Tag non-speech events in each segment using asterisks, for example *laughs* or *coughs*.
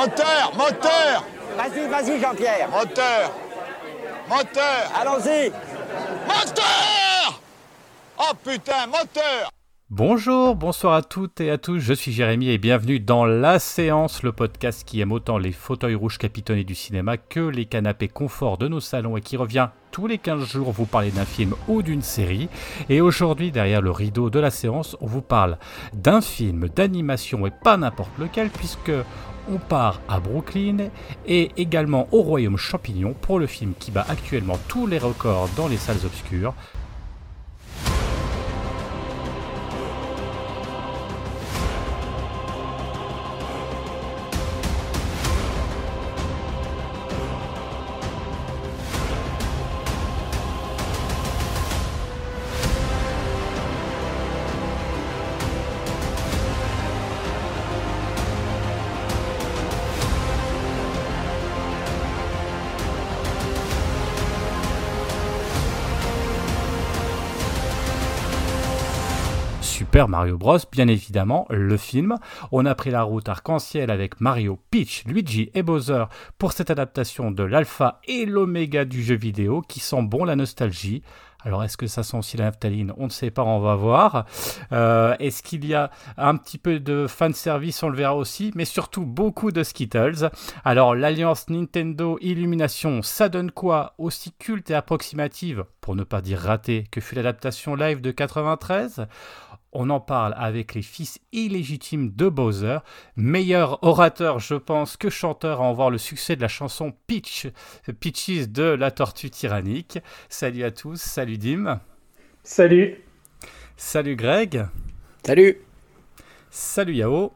Moteur, moteur Vas-y, vas-y, Jean-Pierre. Moteur Moteur Allons-y. Moteur Oh putain, moteur Bonjour, bonsoir à toutes et à tous, je suis Jérémy et bienvenue dans La Séance, le podcast qui aime autant les fauteuils rouges capitonnés du cinéma que les canapés confort de nos salons et qui revient tous les 15 jours vous parler d'un film ou d'une série. Et aujourd'hui, derrière le rideau de la séance, on vous parle d'un film d'animation et pas n'importe lequel puisque on part à Brooklyn et également au Royaume Champignon pour le film qui bat actuellement tous les records dans les salles obscures. Mario Bros, bien évidemment, le film. On a pris la route arc-en-ciel avec Mario, Peach, Luigi et Bowser pour cette adaptation de l'alpha et l'oméga du jeu vidéo qui sent bon la nostalgie. Alors, est-ce que ça sent aussi la naphtaline? On ne sait pas, on va voir. Euh, est-ce qu'il y a un petit peu de fanservice? On le verra aussi, mais surtout beaucoup de Skittles. Alors, l'alliance Nintendo Illumination, ça donne quoi? Aussi culte et approximative, pour ne pas dire raté, que fut l'adaptation live de 93 on en parle avec les fils illégitimes de Bowser. Meilleur orateur, je pense, que chanteur à en voir le succès de la chanson Peach, Peaches de la tortue tyrannique. Salut à tous, salut Dim. Salut. Salut Greg. Salut. Salut Yao.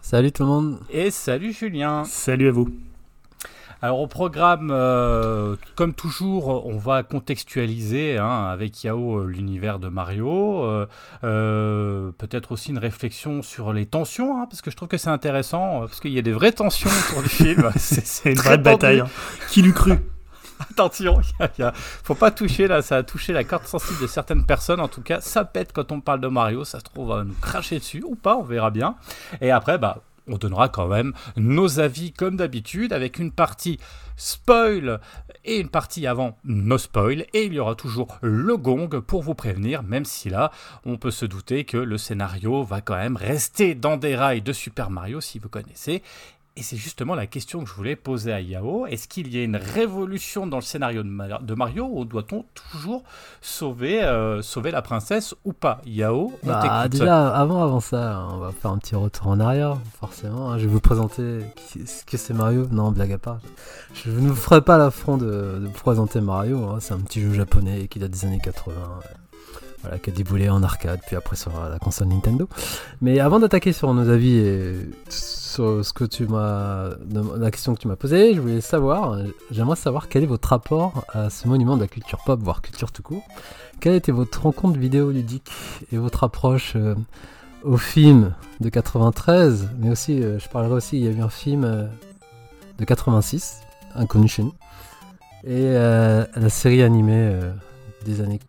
Salut tout le monde. Et salut Julien. Salut à vous. Alors au programme, euh, comme toujours, on va contextualiser hein, avec Yao euh, l'univers de Mario. Euh, euh, Peut-être aussi une réflexion sur les tensions, hein, parce que je trouve que c'est intéressant, parce qu'il y a des vraies tensions autour du film. *laughs* C'est une vraie bataille. hein. Qui l'eût cru? *laughs* Attention, il faut pas toucher là, ça a touché la corde sensible de certaines personnes. En tout cas, ça pète quand on parle de Mario. Ça se trouve, va nous cracher dessus ou pas, on verra bien. Et après, bah, on donnera quand même nos avis comme d'habitude avec une partie spoil et une partie avant no spoil. Et il y aura toujours le gong pour vous prévenir, même si là, on peut se douter que le scénario va quand même rester dans des rails de Super Mario si vous connaissez. Et c'est justement la question que je voulais poser à Yao. Est-ce qu'il y a une révolution dans le scénario de, Ma- de Mario ou doit-on toujours sauver, euh, sauver la princesse ou pas? Yao, on Bah, déjà, avant, avant ça, on va faire un petit retour en arrière, forcément. hein. Je vais vous présenter ce que c'est Mario. Non, blague à part. Je ne vous ferai pas l'affront de, de présenter Mario. hein. C'est un petit jeu japonais qui date des années 80. Voilà, qui a déboulé en arcade, puis après sur la console Nintendo. Mais avant d'attaquer sur nos avis et sur ce que tu la question que tu m'as posée, je voulais savoir, j'aimerais savoir quel est votre rapport à ce monument de la culture pop, voire culture tout court. Quelle était votre rencontre vidéoludique et votre approche euh, au film de 93, mais aussi, euh, je parlerai aussi, il y a eu un film euh, de 86, inconnu chez nous, et la série animée des années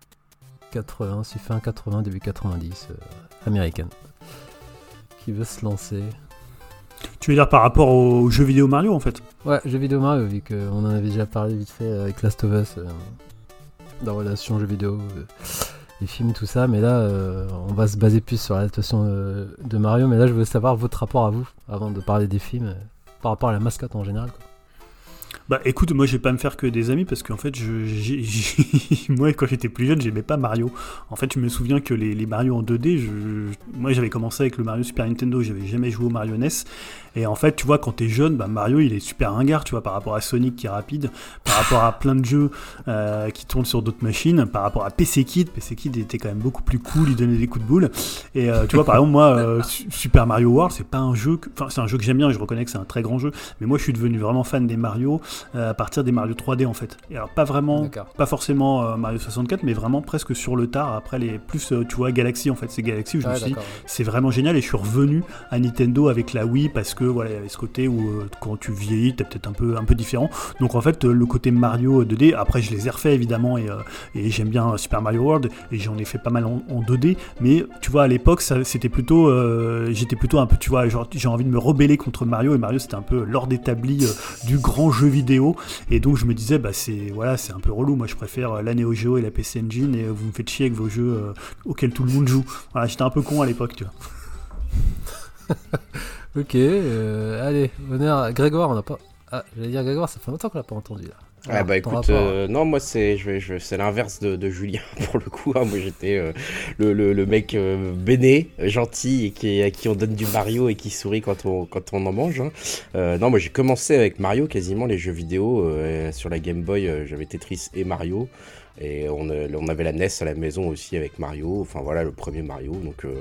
80, c'est fin 80, début 90, euh, américaine, qui veut se lancer. Tu veux dire par rapport au jeu vidéo Mario en fait? Ouais, jeu vidéo Mario, vu qu'on en avait déjà parlé vite fait avec Last of Us, euh, la relation jeu vidéo, euh, les films, tout ça, mais là, euh, on va se baser plus sur l'adaptation euh, de Mario, mais là, je veux savoir votre rapport à vous, avant de parler des films, euh, par rapport à la mascotte en général. quoi. Bah écoute, moi je vais pas me faire que des amis parce qu'en fait, je, *laughs* moi quand j'étais plus jeune, j'aimais pas Mario. En fait, je me souviens que les, les Mario en 2D, je, moi j'avais commencé avec le Mario Super Nintendo, j'avais jamais joué au Mario NES. Et en fait, tu vois, quand t'es jeune, bah, Mario il est super ringard, tu vois, par rapport à Sonic qui est rapide, par rapport à plein de jeux euh, qui tournent sur d'autres machines, par rapport à PC Kid. PC Kid était quand même beaucoup plus cool, il donnait des coups de boule. Et euh, tu vois, par exemple, moi, euh, Su- Super Mario World, c'est pas un jeu, que- enfin, c'est un jeu que j'aime bien, je reconnais que c'est un très grand jeu, mais moi je suis devenu vraiment fan des Mario à partir des Mario 3D en fait. Et alors pas vraiment, pas forcément euh, Mario 64, mais vraiment presque sur le tard. Après les plus, euh, tu vois, Galaxy en fait, c'est Galaxy où je me suis dit, c'est vraiment génial et je suis revenu à Nintendo avec la Wii parce que voilà, il y avait ce côté où euh, quand tu vieillis, t'es peut-être un peu, un peu différent. Donc en fait, euh, le côté Mario 2D, après je les ai refait évidemment et, euh, et j'aime bien Super Mario World et j'en ai fait pas mal en, en 2D, mais tu vois, à l'époque, c'était plutôt, euh, j'étais plutôt un peu, tu vois, genre j'ai envie de me rebeller contre Mario et Mario c'était un peu l'ordre établi euh, du grand jeu vidéo et donc je me disais, bah c'est voilà, c'est un peu relou. Moi je préfère euh, la Neo Geo et la PC Engine et euh, vous me faites chier avec vos jeux euh, auxquels tout le monde joue. Voilà, j'étais un peu con à l'époque, tu vois. *laughs* Ok, euh, allez, honneur à Grégoire, on n'a pas. Ah, j'allais dire Grégoire, ça fait longtemps qu'on l'a pas entendu là. Ah bah écoute, rapport, euh, non moi c'est je vais- je- c'est l'inverse de, de Julien *laughs* pour le coup. hein. Moi j'étais euh, le, le, le mec euh, béné, gentil et qui, à qui on donne du Mario et qui sourit quand on, quand on en mange. hein. Euh, non moi j'ai commencé avec Mario quasiment les jeux vidéo euh, sur la Game Boy. J'avais Tetris et Mario et on, euh, on avait la NES à la maison aussi avec Mario. Enfin voilà le premier Mario. Donc euh,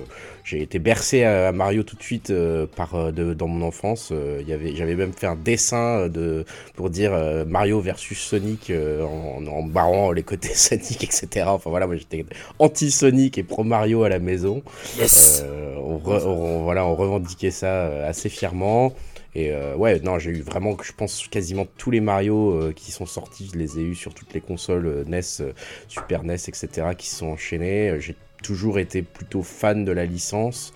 j'ai été bercé à, Mario tout de suite euh, par de, dans mon enfance. Euh, j'avais même fait un dessin de pour dire Mario versus Sonic en, en barrant les côtés *laughs* Sonic, etc. Enfin voilà, moi j'étais anti-Sonic et pro-Mario à la maison. Yes on, re- on- voilà, on revendiquait ça assez fièrement. Et euh, ouais, non, j'ai eu vraiment, je pense, quasiment tous les Mario euh, qui sont sortis, je les ai eu sur toutes les consoles euh, NES, Super NES, etc., qui sont enchaînés. J'ai toujours été plutôt fan de la licence.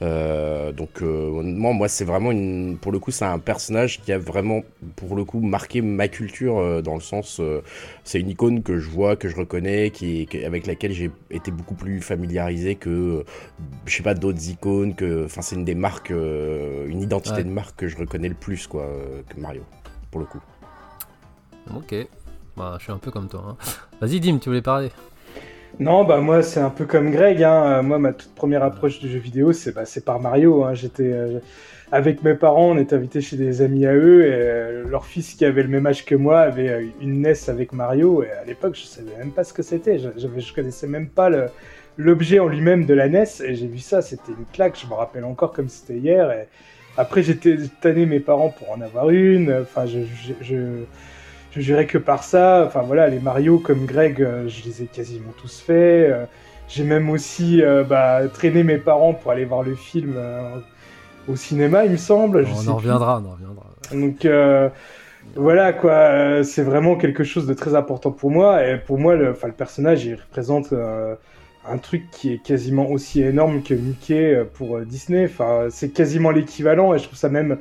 Euh, donc euh, honnêtement, moi c'est vraiment une pour le coup c'est un personnage qui a vraiment pour le coup marqué ma culture euh, dans le sens c'est une icône que je vois que je reconnais qui, qui- avec laquelle j'ai été beaucoup plus familiarisé que je sais pas d'autres icônes que enfin c'est une des marques une identité Ouais. de marque que je reconnais le plus quoi que Mario pour le coup Ok, bah, je suis un peu comme toi. hein. Vas-y, Dim, tu voulais parler Non, bah moi c'est un peu comme Greg. Hein. Euh, Moi, ma toute première approche du jeu vidéo, c'est bah, par Mario. Hein. J'étais euh, avec mes parents, on était invités chez des amis à eux, et euh, leur fils qui avait le même âge que moi avait une NES avec Mario. Et à l'époque, je savais même pas ce que c'était. Je, je connaissais même pas l'objet en lui-même de la NES. Et j'ai vu ça, c'était une claque. Je me rappelle encore comme c'était hier. Et après, j'étais tanné mes parents pour en avoir une. Enfin, je- je jurais que par ça. Enfin voilà, les Mario comme Greg, euh, je les ai quasiment tous faits. Euh, J'ai même aussi euh, bah, traîné mes parents pour aller voir le film au cinéma, il me semble. Je On sais en reviendra, on en reviendra. Donc euh, voilà quoi, c'est vraiment quelque chose de très important pour moi. Et pour moi, le, le personnage, il représente un truc qui est quasiment aussi énorme que Mickey pour Disney. Enfin, c'est quasiment l'équivalent. Et je trouve ça même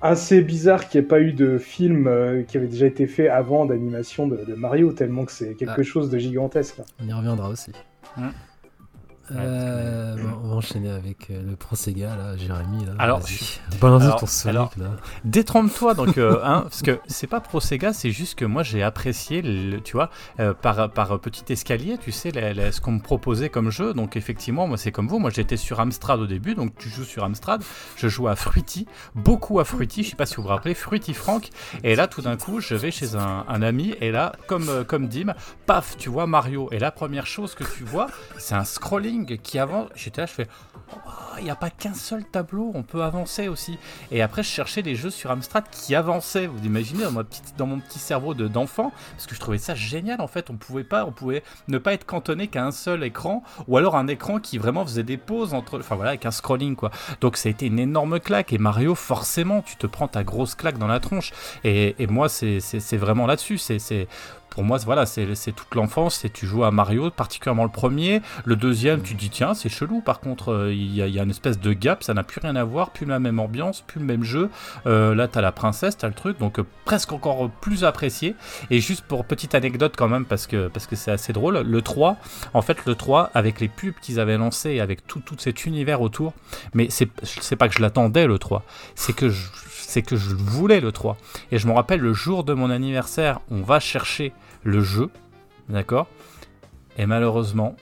assez bizarre qu'il n'y ait pas eu de film euh, qui avait déjà été fait avant d'animation de, de Mario, tellement que c'est quelque Ah. chose de gigantesque. On y reviendra aussi. Euh, on va enchaîner avec euh, le pro Sega, là, Jérémy. Là, Alors, *laughs* balance alors- ton alors- là. Détrompe-toi donc, euh, *laughs* hein, parce que c'est pas pro Sega, c'est juste que moi j'ai apprécié, le, tu vois, euh, par, par petit escalier, tu sais, la- la- ce qu'on me proposait comme jeu. Donc effectivement, moi c'est comme vous, moi j'étais sur Amstrad au début, donc tu joues sur Amstrad, je joue à Fruity, beaucoup à Fruity, je sais pas si vous vous rappelez, Fruity Frank, et là tout d'un coup je vais chez un, un ami, et là, comme, comme Dim, paf, tu vois Mario, et la première chose que tu vois, c'est un scrolling qui avance, j'étais là, je fais, oh, il n'y a pas qu'un seul tableau, on peut avancer aussi. Et après, je cherchais des jeux sur Amstrad qui avançaient. Vous imaginez dans, mon petit cerveau de- d'enfant, parce que je trouvais ça génial. En fait, on pouvait pas, pouvait ne pas être cantonné qu'à un seul écran, ou alors un écran qui vraiment faisait des pauses entre, enfin voilà, avec un scrolling quoi. Donc ça a été une énorme claque. Et Mario, forcément, tu te prends ta grosse claque dans la tronche. Et, moi, c'est c'est- vraiment là-dessus. C'est- pour moi, voilà, c'est toute l'enfance. C'est tu joues à Mario, particulièrement le premier. Le deuxième, tu dis tiens, c'est chelou. Par contre, euh, il y, a- une espèce de gap, ça n'a plus rien à voir, plus la même ambiance, plus le même jeu. Euh, là, t'as la princesse, t'as le truc, donc euh, presque encore plus apprécié. Et juste pour petite anecdote quand même, parce que parce que c'est assez drôle, le 3, en fait, le 3, avec les pubs qu'ils avaient lancés, et avec tout, tout cet univers autour, mais c'est pas que je l'attendais le 3, c'est que c'est que je voulais le 3. Et je me rappelle le jour de mon anniversaire, on va chercher le jeu, d'accord? Et malheureusement,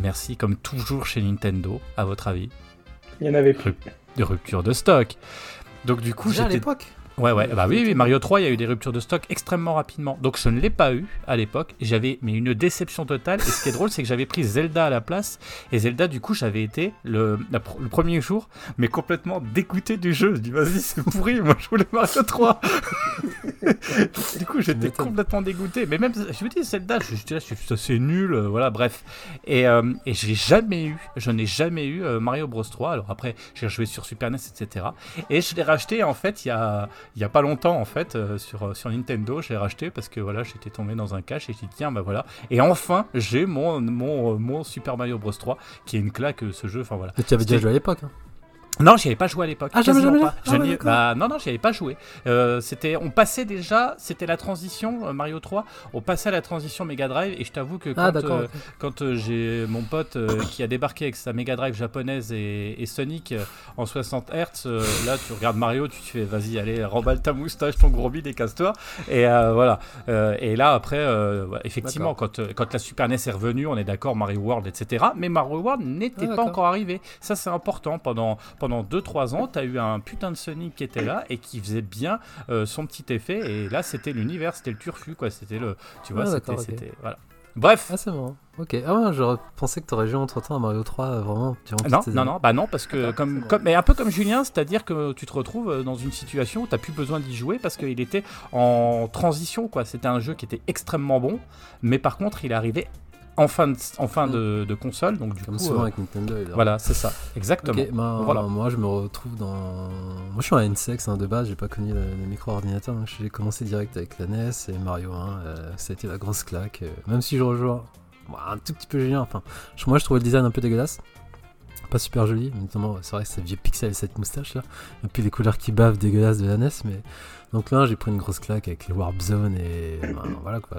merci comme toujours chez Nintendo, à votre avis, Il y en avait plus. de rupture de stock. Donc du coup, Déjà à j'étais l'époque? Ouais, ouais, bah oui, oui, Mario 3, il y a eu des ruptures de stock extrêmement rapidement. Donc je ne l'ai pas eu à l'époque. J'avais mais une déception totale. Et ce qui est drôle, c'est que j'avais pris Zelda à la place. Et Zelda, du coup, j'avais été le, la le premier jour, mais complètement dégoûté du jeu. Je dis, vas-y, c'est pourri, moi je voulais Mario 3. *laughs* du coup, j'étais complètement dégoûté. Mais même, je me dis, Zelda, je, je, je, ça, c'est nul, euh, voilà, bref. Et, euh, et je l'ai jamais eu. Je n'ai jamais eu euh, Mario Bros 3. Alors après, j'ai joué sur Super NES, etc. Et je l'ai racheté, en fait, il y a il y a pas longtemps en fait euh, sur, sur Nintendo j'ai racheté parce que voilà j'étais tombé dans un cache et j'ai dit tiens bah voilà et enfin j'ai mon, mon, euh, mon Super Mario Bros 3 qui est une claque euh, ce jeu enfin voilà Mais tu avais déjà joué à l'époque. hein. Non j'y avais pas joué à l'époque Ah, jamais, jamais, pas. jamais Ah, bah, non non j'y avais pas joué Euh, c'était on passait déjà c'était la transition euh, Mario 3 on passait à la transition Mega Drive et je t'avoue que Ah, quand, euh, quand euh, j'ai mon pote qui a débarqué avec sa Mega Drive japonaise et, et Sonic en 60 Hz, là tu regardes Mario, tu te fais vas-y, allez, remballe ta moustache, ton gros bide et casse-toi. Et voilà. Euh, et là après, euh, ouais, effectivement, quand, quand la Super NES est revenue, on est d'accord, Mario World, etc. Mais Mario World n'était Ah, pas encore arrivé. Ça c'est important. Pendant, pendant 2-3 ans, tu as eu un putain de Sonic qui était là et qui faisait bien euh, son petit effet. Et là c'était l'univers, c'était le turfu, quoi. C'était le. Tu vois, Ah, c'était. Voilà. Bref. Ah, c'est. Ok. Ah, ouais, j'aurais pensé que t'aurais joué entre temps à Mario 3, euh, vraiment. durant toutes Non, non, non, bah non, parce que comme, comme, mais un peu comme Julien, c'est-à-dire que tu te retrouves euh, dans une situation où t'as plus besoin d'y jouer parce qu'il était en transition, quoi. C'était un jeu qui était extrêmement bon, mais par contre, il arrivé en fin de, en fin de, de console, donc du Comme coup, souvent euh, avec Nintendo. évidemment. voilà, c'est ça, exactement. Bah, Voilà. moi je me retrouve dans. Moi je suis un N-Sex hein, de base, j'ai pas connu le, le micro-ordinateur, donc j'ai commencé direct avec la NES et Mario 1. euh, ça a été la grosse claque, euh, même si je rejoins un tout petit peu Julien. Enfin, moi je trouvais le design un peu dégueulasse, pas super joli, notamment c'est vrai que c'est vieux pixel et cette moustache là, et puis les couleurs qui bavent dégueulasses de la NES, mais donc là j'ai pris une grosse claque avec les Warp Zone et ben, voilà quoi.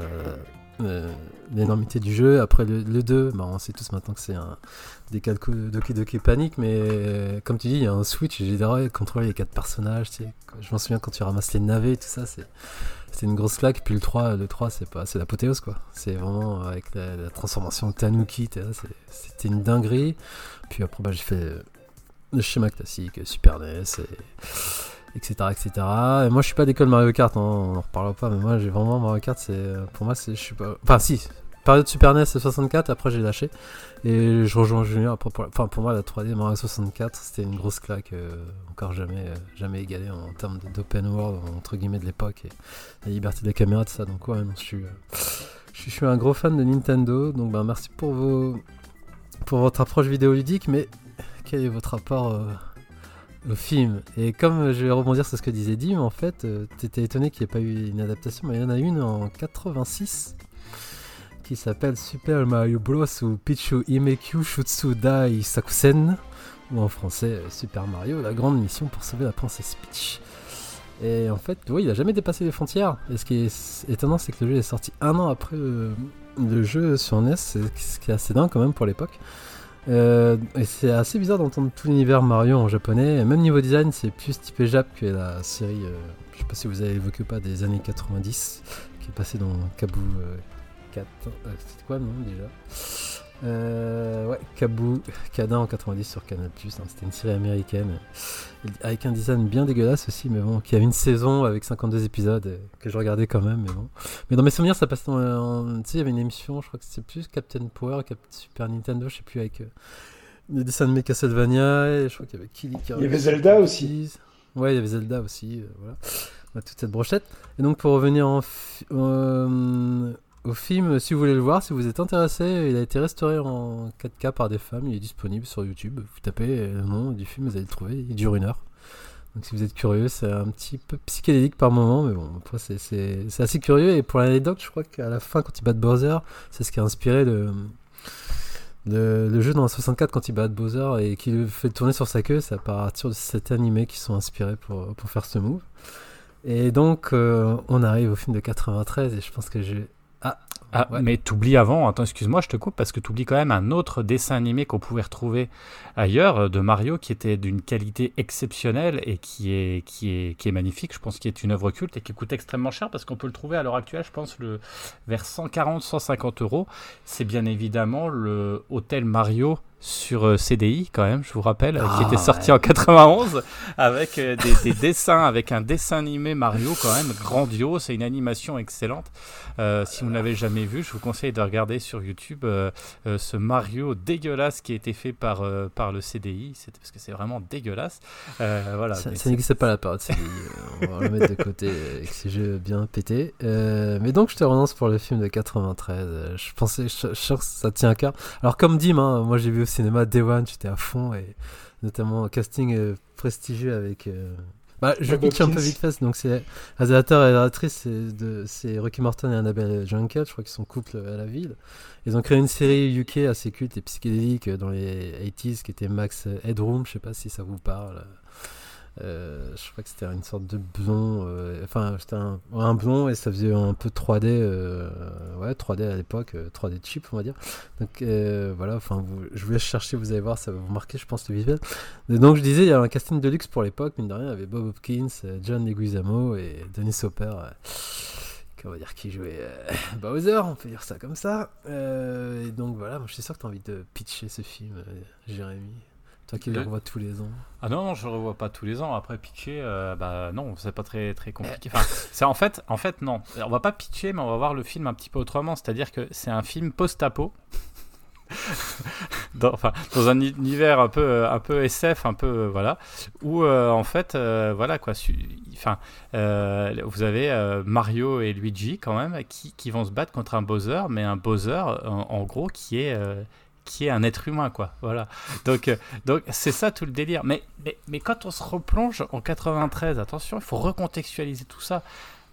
Euh, l'énormité du jeu. Après le, le 2, bah, on sait tous maintenant que c'est un des cas de Doki Doki Panic, mais comme tu dis, il y a un switch j'ai adoré contrôler les quatre personnages. tu sais. Je m'en souviens quand tu ramasses les navets et tout ça, c'est c'est une grosse claque. Puis le 3, le 3 c'est pas c'est l'apothéose quoi. C'est vraiment avec la, transformation de Tanuki, c'était une dinguerie. Puis après, bah, j'ai fait le schéma classique, Super NES et etc etc et moi je suis pas d'école Mario Kart hein, on en reparlera pas mais moi j'ai vraiment Mario Kart c'est pour moi c'est je suis pas enfin si période Super NES 64 après j'ai lâché. Et je rejoins Julien après pour, enfin pour moi la 3D Mario 64 c'était une grosse claque euh, encore jamais euh, jamais égalée en termes d'open world entre guillemets de l'époque et la liberté de la caméra tout ça. Donc ouais non, je suis euh, je suis- je suis un gros fan de Nintendo. Donc ben merci pour vos pour votre approche vidéoludique mais quel est votre rapport au film. Et comme je vais rebondir sur ce que disait Dim, en fait, euh, t'étais étonné qu'il n'y ait pas eu une adaptation, mais il y en a une en 86 qui s'appelle Super Mario Bros. ou Pichu Imekyu Shutsu Dai Sakusen, ou en français euh, Super Mario, la grande mission pour sauver la princesse Peach. Et en fait, oui, il a jamais dépassé les frontières. Et ce qui est étonnant, c'est que le jeu est sorti un an après le, le jeu sur NES, c'est- ce qui est assez dingue quand même pour l'époque. Euh, et c'est assez bizarre d'entendre tout l'univers Mario en japonais. Même niveau design, c'est plus typé Jap que la série, euh, je sais pas si vous avez évoqué ou pas, des années 90, qui est passée dans Kabu euh, 4. euh, C'était quoi le nom déjà? Euh, Ouais, Kabu Kada en 90 sur Canal+. hein, C'était une série américaine avec un design bien dégueulasse aussi, mais bon, qui avait une saison avec 52 épisodes euh, que je regardais quand même, mais bon. Mais dans mes souvenirs, ça passait dans. Tu sais, il y avait une émission, je crois que c'était plus Captain Power, Cap Super Nintendo, je sais plus, avec euh, le dessin de Castlevania, et je crois qu'il y avait Killy Il y avait Zelda aussi. Ouais, il y avait Zelda aussi, euh, voilà. Ouais, toute cette brochette. Et donc, pour revenir en euh, au film, si vous voulez le voir, si vous êtes intéressé, il a été restauré en 4K par des femmes, il est disponible sur YouTube. Vous tapez le nom du film, vous allez le trouver, il dure une heure. Donc si vous êtes curieux, c'est un petit peu psychédélique par moment, mais bon, c'est- assez curieux. Et pour l'anecdote, je crois qu'à la fin, quand il bat Bowser, c'est ce qui a inspiré le, jeu dans la 64 quand il bat Bowser et qu'il le fait tourner sur sa queue. C'est à partir de cet animé qui sont inspirés pour, pour faire ce move. Et donc, euh, on arrive au film de 93 et je pense que j'ai. Ah, Ouais. mais t'oublies avant, attends, excuse-moi, je te coupe parce que t'oublies quand même un autre dessin animé qu'on pouvait retrouver ailleurs euh, de Mario qui était d'une qualité exceptionnelle et qui est, qui est, qui est magnifique. Je pense qu'il est une œuvre culte et qui coûte extrêmement cher parce qu'on peut le trouver à l'heure actuelle, je pense, le, vers 140-150 euros. C'est bien évidemment le Hôtel Mario sur euh, CDI quand même, je vous rappelle, qui était Ah, sorti ouais. en 91 avec euh, des, des *laughs* dessins, avec un dessin animé Mario quand même grandiose, c'est une animation excellente. Euh, si vous ne l'avez jamais vu, je vous conseille de regarder sur YouTube euh, euh, ce Mario dégueulasse qui a été fait par, euh, par le CDI, c'est parce que c'est vraiment dégueulasse. Euh, voilà. Ça, n'existait pas la période CDI, *laughs* euh, on va le mettre de côté euh, avec ces jeux bien pétés. Euh, mais donc je te relance pour le film de 93. euh, je pensais, je, je ça tient à cœur. Alors comme Dim, hein, moi j'ai vu au cinéma Day One, j'étais à fond et notamment casting euh, prestigieux avec. euh, Bah, je pitch un peu vite fait. Donc c'est réalisateur et réalisatrice, c'est de- c'est Rocky Morton et Annabelle Junket. Je crois qu'ils sont couple à la ville. Ils ont créé une série UK assez culte et psychédélique dans les 80s qui était Max Headroom. Je sais pas si ça vous parle. Euh, je crois que c'était une sorte de blond, euh, enfin c'était un, blond et ça faisait un peu 3D, euh, ouais 3D à l'époque, euh, 3D cheap on va dire. Donc voilà, enfin je vous laisse chercher, vous allez voir, ça va vous marquer, je pense le visuel. Et donc je disais, il y a un casting de luxe pour l'époque, mine de rien, il y avait Bob Hopkins, John Leguizamo et Dennis Hopper. on va dire qui jouait *laughs* Bowser, on peut dire ça comme ça. Et donc voilà, moi, je suis sûr que tu as envie de pitcher ce film, Jérémy. Toi qui le revois tous les ans. Ah non, non, je le revois pas tous les ans. Après pitcher, euh, bah non, c'est pas très très compliqué. *laughs* Enfin, c'est en fait, en fait non. On va pas pitcher, mais on va voir le film un petit peu autrement. C'est-à-dire que c'est un film post-apo. *laughs* dans, enfin, dans un univers un peu, un peu SF, un peu euh, voilà, où euh, en fait, euh, voilà quoi. Enfin, euh, vous avez Mario et Luigi quand même qui, qui vont se battre contre un Bowser, mais un Bowser en, en gros qui est qui est un être humain quoi. Voilà. Donc euh, donc c'est ça tout le délire. Mais, mais, mais quand on se replonge en 93, attention, il faut recontextualiser tout ça.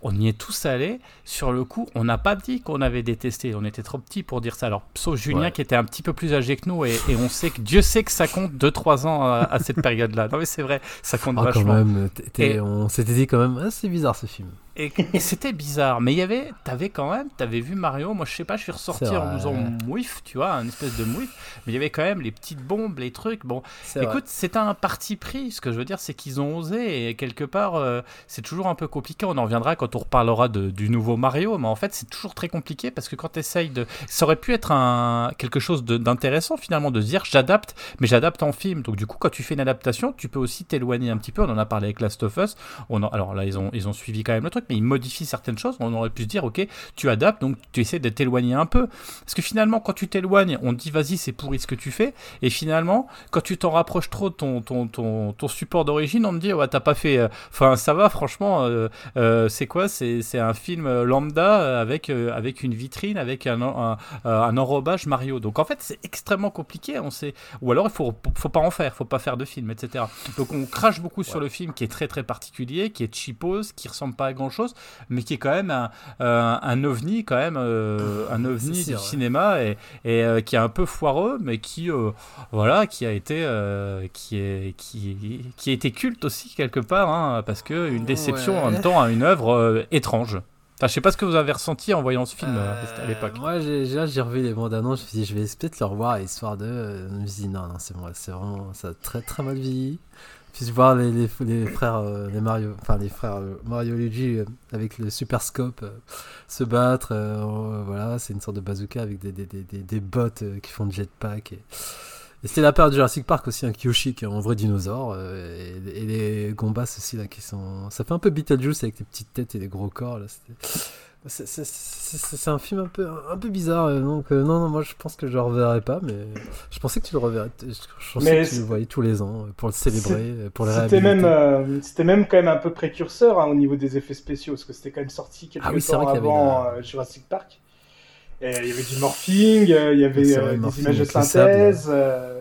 On y est tous allés. Sur le coup, on n'a pas dit qu'on avait détesté. On était trop petits pour dire ça. Alors, sauf Julien Ouais. qui était un petit peu plus âgé que nous. Et, et on sait que Dieu sait que ça compte 2-3 ans à, à cette période-là. Non, mais c'est vrai, ça compte Ah, quand vachement. même, Et- on s'était dit quand même, ah, c'est bizarre ce film. Et, et *laughs* c'était bizarre. Mais il y avait, t'avais quand même, t'avais vu Mario. Moi, je sais pas, je suis ressorti en faisant mouif, tu vois, un espèce de mouif. Mais il y avait quand même les petites bombes, les trucs. Bon, Écoute, c'est un parti pris. Ce que je veux dire, c'est qu'ils ont osé et quelque part, euh, c'est toujours un peu compliqué. On en reviendra quand on reparlera de- du nouveau Mario, mais en fait, c'est toujours très compliqué parce que quand tu essayes de. Ça aurait pu être un, quelque chose d'intéressant finalement de se dire j'adapte, mais j'adapte en film. Donc, du coup, quand tu fais une adaptation, tu peux aussi t'éloigner un petit peu. On en a parlé avec Last of Us. On en- alors là, ils ont, ils ont suivi quand même le truc, mais ils modifient certaines choses. On aurait pu se dire ok, tu adaptes, donc tu essaies de t'éloigner un peu. Parce que finalement, quand tu t'éloignes, on te dit vas-y, c'est pourri ce que tu fais. Et finalement, quand tu t'en rapproches trop de ton, ton, ton, ton support d'origine, on me dit, ouais, t'as pas fait. euh, Enfin, ça va, franchement, euh, euh, c'est quoi? C'est un film lambda avec, euh, avec une vitrine, avec un, un, un enrobage Mario. Donc en fait, c'est extrêmement compliqué. On sait. Ou alors, il faut, faut pas en faire, faut pas faire de film, etc. Donc on crache beaucoup sur le film qui est très très particulier, qui est cheapos, qui ressemble pas à grand chose, mais qui est quand même un, un, un ovni, quand même, euh, un *laughs* ovni du ouais. cinéma et, et euh, qui est un peu foireux, mais qui. euh, voilà, qui a été, euh, qui est, qui, qui a été culte aussi quelque part, hein, parce que une déception en Ouais. même temps à une œuvre euh, étrange. Enfin, je sais pas ce que vous avez ressenti en voyant ce film euh, à l'époque. Moi, j'ai revu les bandes annonces. Je me suis dit, je vais peut-être le revoir histoire de. euh, Je me suis dit, non, non, c'est bon, c'est vraiment. Ça a très très mal vieilli. Puis voir les, les, les frères, euh, les Mario, enfin les frères euh, Mario Luigi euh, avec le super scope se battre. voilà, c'est une sorte de bazooka avec des, des, des, des, bottes qui font du jetpack. Et, c'était la période de Jurassic Park aussi, un Kyoshi qui est un vrai dinosaure. et, et les Gombas aussi, là, qui sont. Ça fait un peu Beetlejuice avec des petites têtes et des gros corps. Là, c'est- un film un peu, un peu bizarre, euh, donc euh, non, non, moi je pense que je le reverrai pas, mais je pensais que tu le reverrais. Je, je pensais Mais que tu le voyais tous les ans euh, pour le célébrer, pour le C'était même, euh, c'était même quand même un peu précurseur hein, au niveau des effets spéciaux, parce que c'était quand même sorti quelques Ah oui, c'est temps vrai avant la- Jurassic Park. Et il y avait du morphing, il y avait vrai, des morphing images de synthèse. euh,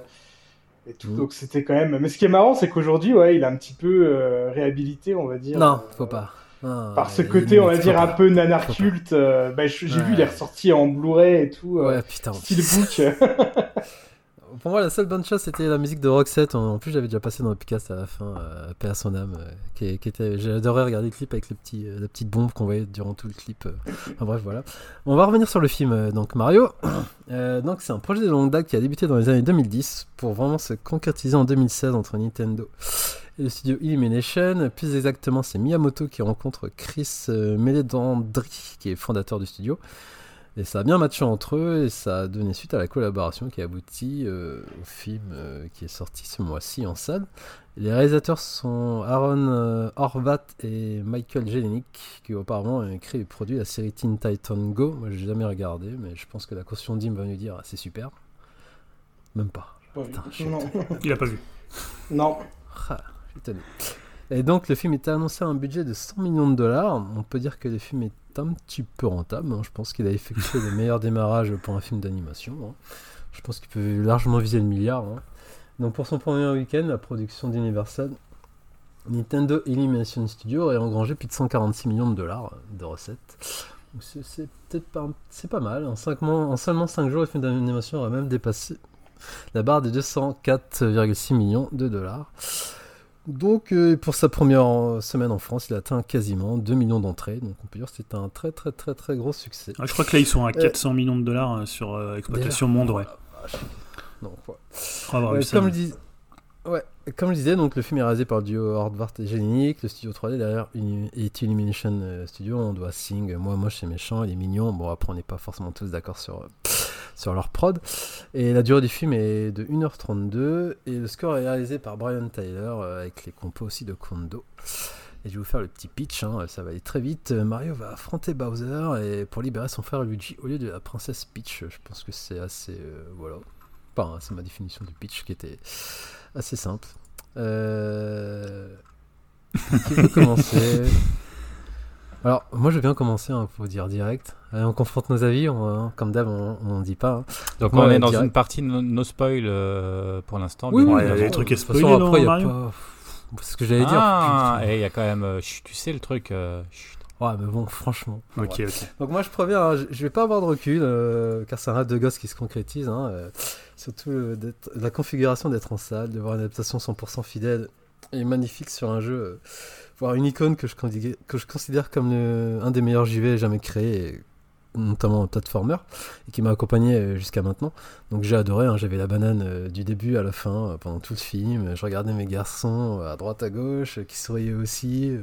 et tout, Mm. donc c'était quand même. Mais ce qui est marrant, c'est qu'aujourd'hui, ouais, il a un petit peu réhabilité, on va dire. Non, faut pas. Par ce côté, on va dire, un peu nanar Faut pas. culte. euh, bah, j'ai Ouais. vu, il est ressorti en Blu-ray et tout. euh, Ouais, putain. Steelbook. *laughs* Pour moi, la seule bonne chose, c'était la musique de Roxette. En en plus, j'avais déjà passé dans le podcast à la fin, euh, paix à son âme. euh, qui, qui était... J'adorais regarder le clip avec le petit, euh, la petite bombe qu'on voyait durant tout le clip. Enfin bref, voilà. On va revenir sur le film. donc, Mario. *coughs* Donc, c'est un projet de longue date qui a débuté dans les années 2010 pour vraiment se concrétiser en 2016 entre Nintendo et le studio Illumination. Plus exactement, c'est Miyamoto qui rencontre Chris euh, Meledandri, qui est fondateur du studio. Et ça a bien matché entre eux et ça a donné suite à la collaboration qui a abouti euh, au film euh, qui est sorti ce mois-ci en salle. Les réalisateurs sont Aaron euh, Horvath et Michael Jelenic qui auparavant ont écrit et produit la série Teen Titan Go. Moi j'ai jamais regardé mais je pense que la caution Dim va nous dire ah, c'est super. Même pas. Putain, non. *laughs* Il a pas vu. non. Et donc le film était annoncé à un budget de 100 millions de dollars. On peut dire que le film est un petit peu rentable. hein. Je pense qu'il a effectué les meilleurs démarrages pour un film d'animation. hein. Je pense qu'il peut largement viser le milliard. hein. Donc pour son premier week-end, la production d'Universal, Nintendo Illumination Studio aurait engrangé plus de 146 millions de dollars de recettes. C'est peut-être pas, mal. En, en seulement 5 jours, le film d'animation aurait même dépassé la barre des 204,6 millions de dollars. Donc, euh, pour sa première en- semaine en France, il a atteint quasiment 2 millions d'entrées. Donc, on peut dire que c'est un très, très, très, très gros succès. Ah, je crois que là, ils sont à 400 millions de dollars euh, sur euh, exploitation monde, ouais. Donc, ouais. Je crois avoir Ouais, vu ça. comme, je dis- ouais, comme je disais, donc, le film est réalisé par le duo Hardvart et Génique. Le studio 3D derrière est Illumination euh, Studio. On doit Sing, Moi Moche et Méchant, il est mignon. Bon, après, on n'est pas forcément tous d'accord sur, euh, sur leur prod. Et la durée du film est de 1h32. Et le score est réalisé par Brian Tyler euh, avec les compos aussi de Kondo. Et je vais vous faire le petit pitch, hein, ça va aller très vite. Euh, Mario va affronter Bowser et pour libérer son frère Luigi au lieu de la princesse Peach. Je pense que c'est assez. euh, voilà. Enfin, c'est ma définition du pitch qui était assez simple. Euh... *laughs* Qui veut commencer? Alors, moi je veux bien commencer, il faut dire direct. Allez, on confronte nos avis, on, hein, comme d'hab, on ne dit pas. hein. Donc Moi, on est dans direct. une partie no, no spoil euh, pour l'instant. Oui, oui, il y a des trucs à façon, spoiler après, il y a pas- C'est ce que j'allais Ah, dire. et il y a quand même. euh, chut, tu sais le truc. euh, chut. Ouais, mais bon, franchement. Ok, Ouais. ok. Donc moi je préviens, hein, je, je vais pas avoir de recul, euh, car c'est un rêve de gosse qui se concrétise. hein, euh, surtout euh, la configuration d'être en salle, de voir une adaptation 100% fidèle et magnifique sur un jeu, euh, voir une icône que je, considère- comme un des meilleurs JV jamais créés, et notamment un platformer, et qui m'a accompagné euh, jusqu'à maintenant. Donc j'ai adoré, hein, j'avais la banane euh, du début à la fin, pendant tout le film, je regardais mes garçons à droite à gauche, qui souriaient aussi.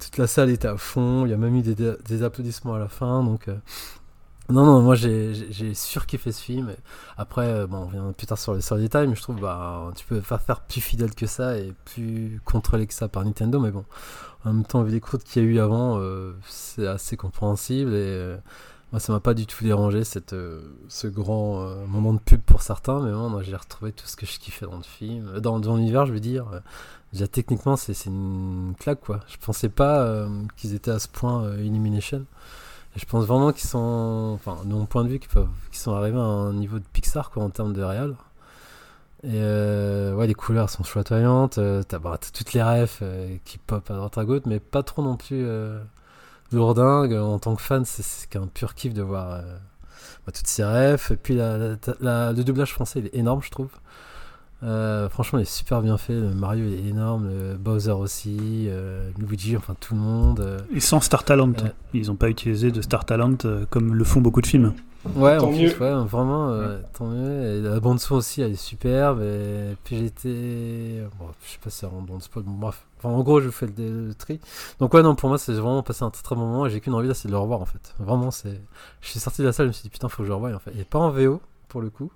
toute la salle était à fond, il y a même eu des, des applaudissements à la fin, donc... Non, non, moi j'ai- surkiffé ce film. Après, euh, bon, on revient plus tard sur les, sur les détails, mais je trouve bah, tu peux pas faire plus fidèle que ça et plus contrôlé que ça par Nintendo, mais bon, en même temps, vu les croûtes qu'il y a eu avant, euh, c'est assez compréhensible et euh, moi ça m'a pas du tout dérangé cette, euh, ce grand euh, moment de pub pour certains, mais bon, moi j'ai retrouvé tout ce que je kiffais dans le film, euh, dans, dans l'univers, je veux dire. Déjà techniquement, c'est une claque quoi. Je pensais pas qu'ils étaient à ce point Illumination. Je pense vraiment qu'ils sont, enfin, de mon point de vue, qu'ils sont arrivés à un niveau de Pixar en termes de réal. Et euh, ouais, les couleurs sont chatoyantes. euh, T'as bah, toutes les refs euh, qui pop à droite à gauche, mais pas trop non plus euh, lourdingue. En tant que fan, c'est- qu'un pur kiff de voir bah, toutes ces refs. Et puis le doublage français, il est énorme, je trouve. Euh, franchement, il est super bien fait. Le Mario il est énorme, le Bowser aussi, euh, Luigi, enfin tout le monde. euh. Et sans Star Talent. Ils n'ont pas utilisé de Star Talent euh, comme le font beaucoup de films. Ouais, Tant en plus, ouais, vraiment, euh, tant mieux. Et la bande son aussi, elle est superbe. Et j'étais, bon, je sais pas si c'est un bon spoil, bon, bref. Enfin, en gros, je vous fais le, le tri. Donc ouais, non, pour moi, c'est vraiment passé un très très bon moment. Et j'ai qu'une envie là, c'est de le revoir en fait. Vraiment, c'est. Je suis sorti de la salle, je me suis dit putain, faut que je le revoie en fait. Et pas en VO pour le coup,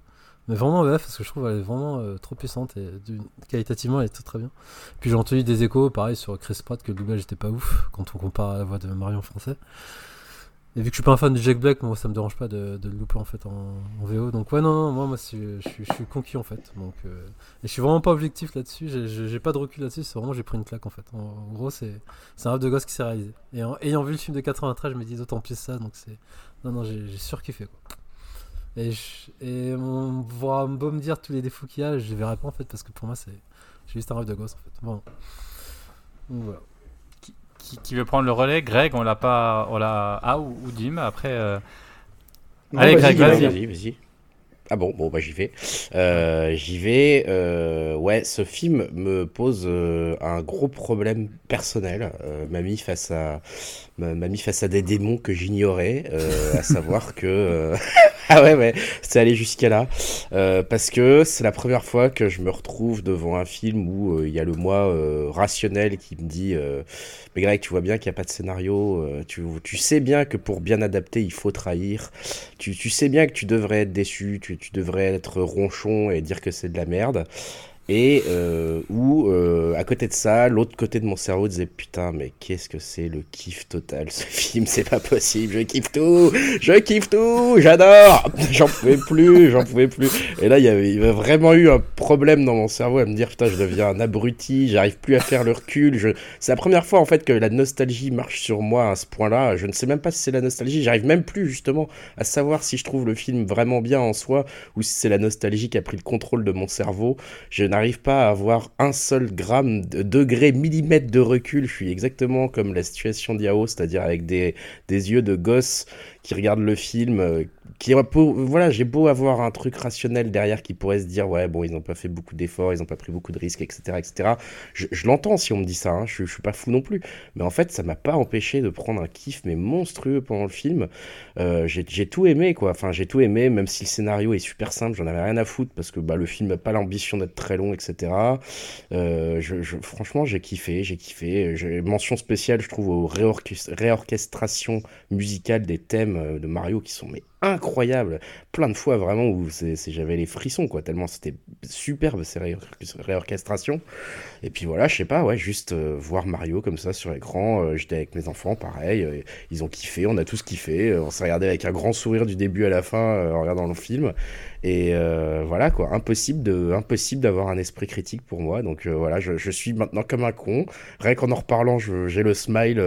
mais vraiment en VF parce que je trouve elle est vraiment euh, trop puissante et qualitativement, elle est très très bien. Puis j'ai entendu des échos, pareil sur Chris Pratt, que le doublage était pas ouf quand on compare à la voix de Mario en français. Et vu que je suis pas un fan de Jack Black, moi ça me dérange pas de, de le louper en fait en, VO. Donc ouais non, non moi, moi je, suis- je suis conquis en fait. Donc euh, et je suis vraiment pas objectif là-dessus. J'ai- pas de recul là-dessus. C'est vraiment j'ai pris une claque en fait. En, gros c'est un rêve de gosse qui s'est réalisé. Et en, ayant vu le film de 93, je me dis d'autant plus ça. Donc c'est non non j'ai surkiffé quoi. Et, je- et on va beau me dire tous les défauts qu'il y a, je les verrai pas en fait parce que pour moi c'est juste un rêve de gosse en fait. Bon. Donc voilà. Qui, qui veut prendre le relais? Greg, on l'a pas. On l'a. Ah, ou, ou Dim, après. euh, Non, Allez, Greg, vas-y. vas-y. Vas-y, vas-y. Ah bon, bon bah j'y vais. Euh, j'y vais. euh, ouais, ce film me pose euh, un gros problème personnel. Euh, m'a mis face à m'a m'a mis face à des démons que j'ignorais, euh, à savoir que euh, *laughs* *laughs* Ah ouais, ouais, c'est allé jusqu'à là. Euh, parce que c'est la première fois que je me retrouve devant un film où euh, il y a le moi euh, rationnel qui me dit Mais Greg, tu vois bien qu'il n'y a pas de scénario. tu, tu, sais bien que pour bien adapter, il faut trahir. Tu, tu sais bien que tu devrais être déçu, tu, tu devrais être ronchon et dire que c'est de la merde. Et euh, où, euh, à côté de ça, l'autre côté de mon cerveau disait Putain, mais qu'est-ce que c'est le kiff total ce *laughs* film? C'est pas possible, je kiffe tout Je kiffe tout J'adore *laughs* J'en pouvais plus, j'en pouvais plus. Et là, il y, avait, y vraiment eu un problème dans mon cerveau à me dire Putain, je deviens un abruti, j'arrive plus à faire le recul. Je... C'est la première fois en fait que la nostalgie marche sur moi à ce point-là. Je ne sais même pas si c'est la nostalgie, j'arrive même plus justement à savoir si je trouve le film vraiment bien en soi ou si c'est la nostalgie qui a pris le contrôle de mon cerveau. N'arrive pas à avoir un seul gramme, de degré, millimètre de recul. Je suis exactement comme la situation d'Yao, c'est-à-dire avec des, des yeux de gosse qui regardent le film, euh, qui voilà, j'ai beau avoir un truc rationnel derrière qui pourrait se dire ouais bon ils n'ont pas fait beaucoup d'efforts, ils n'ont pas pris beaucoup de risques, etc. etc. Je, l'entends si on me dit ça, hein, je, je suis pas fou non plus, mais en fait ça m'a pas empêché de prendre un kiff mais monstrueux pendant le film. Euh, j'ai tout aimé quoi, enfin j'ai tout aimé même si le scénario est super simple, j'en avais rien à foutre parce que bah, le film n'a pas l'ambition d'être très long, etc. Euh, franchement j'ai kiffé, j'ai kiffé. Mention spéciale je trouve aux réorchestrations musicales des thèmes euh, de Mario qui sont incroyables, plein de fois vraiment où j'avais les frissons quoi, tellement c'était superbe ces réorchestrations. Et puis voilà, je sais pas, ouais, juste euh, voir Mario comme ça sur écran, euh, j'étais avec mes enfants, pareil, ils ont kiffé, on a tous kiffé, on s'est regardé avec un grand sourire du début à la fin en regardant le film. Et voilà quoi, impossible de, impossible d'avoir un esprit critique pour moi. Donc voilà, je, je, suis maintenant comme un con. Rien qu'en en reparlant, j'ai le smile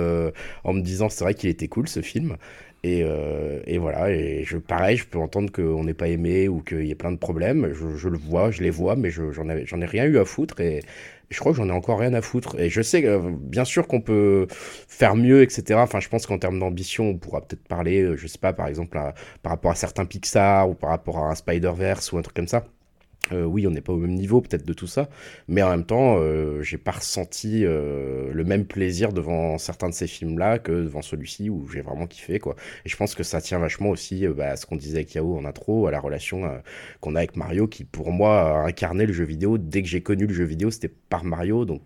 en me disant c'est vrai qu'il était cool ce film. Et, euh, et, voilà, et je, pareil, je peux entendre qu'on n'ait pas aimé ou qu'il y ait plein de problèmes. Je, je, le vois, je les vois, mais j'en ai, ai rien eu à foutre. Et, je crois que j'en ai encore rien à foutre. Et je sais, que, bien sûr, qu'on peut faire mieux, etc. Enfin, je pense qu'en termes d'ambition, on pourra peut-être parler, euh, je sais pas, par exemple, par rapport à certains Pixar ou par rapport à un Spider-Verse ou un truc comme ça. Euh, oui, on n'est pas au même niveau peut-être de tout ça, mais en même temps, euh, j'ai pas ressenti euh, le même plaisir devant certains de ces films-là que devant celui-ci où j'ai vraiment kiffé quoi. Et je pense que ça tient vachement aussi bah, à ce qu'on disait avec Yao en intro, à la relation qu'on a avec Mario, qui pour moi a incarné le jeu vidéo. Dès que j'ai connu le jeu vidéo, c'était par Mario, donc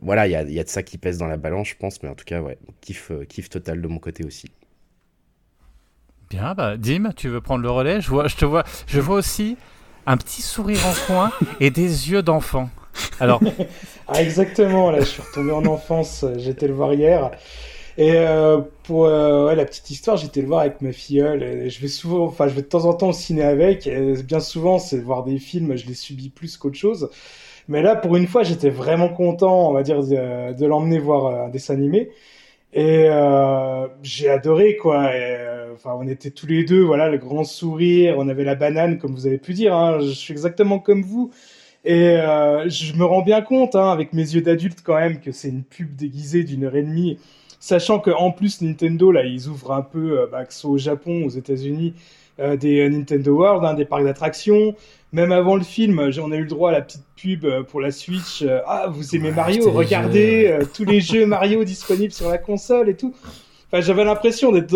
voilà, il y a, de ça qui pèse dans la balance, je pense, mais en tout cas, kiff, kiff total de mon côté aussi. Bien, bah, Dim, tu veux prendre le relais? Je, vois, je te vois, je vois aussi un petit sourire en coin et des yeux d'enfant. Alors. *laughs* ah, exactement, là, je suis retombé en enfance, j'étais le voir hier. Et euh, pour euh, ouais, la petite histoire, j'étais le voir avec ma filleule. Et je vais souvent, enfin, je vais de temps en temps au ciné avec. Bien souvent, c'est voir des films, je les subis plus qu'autre chose. Mais là, pour une fois, j'étais vraiment content, on va dire, de, de l'emmener voir un dessin animé. Et euh, j'ai adoré quoi. Et, euh, enfin, on était tous les deux, voilà, le grand sourire. On avait la banane, comme vous avez pu dire. Hein. Je suis exactement comme vous. Et euh, je me rends bien compte, hein, avec mes yeux d'adulte quand même, que c'est une pub déguisée d'une heure et demie. Sachant que en plus Nintendo là, ils ouvrent un peu, euh, bah, que ce soit au Japon, aux États-Unis, euh, des Nintendo World, hein, des parcs d'attractions. Même avant le film, on a eu le droit à la petite pub euh, pour la Switch. Euh, ah, vous aimez Mario Regardez euh, tous les jeux Mario *laughs* disponibles sur la console et tout. Enfin, j'avais l'impression d'être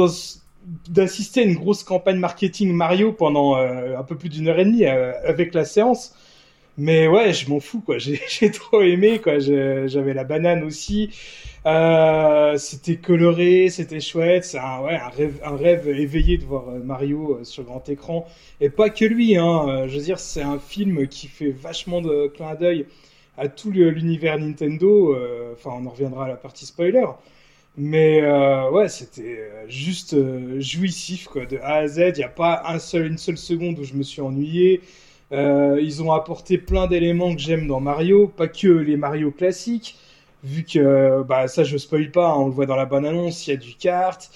d'assister à une grosse campagne marketing Mario pendant un peu plus d'une heure et demie avec la séance. Mais ouais, je m'en fous quoi. *laughs* J'ai trop aimé quoi. J'avais la banane aussi. Euh, c'était coloré, c'était chouette. C'est un, ouais, un, rêve, un rêve éveillé de voir euh, Mario euh, sur grand écran. Et pas que lui. Hein. Je veux dire, c'est un film qui fait vachement de clin d'œil à tout l'univers Nintendo. Enfin, on en reviendra à la partie spoiler. Mais ouais, c'était juste jouissif quoi, de A à Z. Il n'y a pas un seul, une seule seconde où je me suis ennuyé. Euh, ils ont apporté plein d'éléments que j'aime dans Mario, pas que les Mario classiques, vu que bah, ça je spoil pas, hein, on le voit dans la bonne annonce, il y a du kart.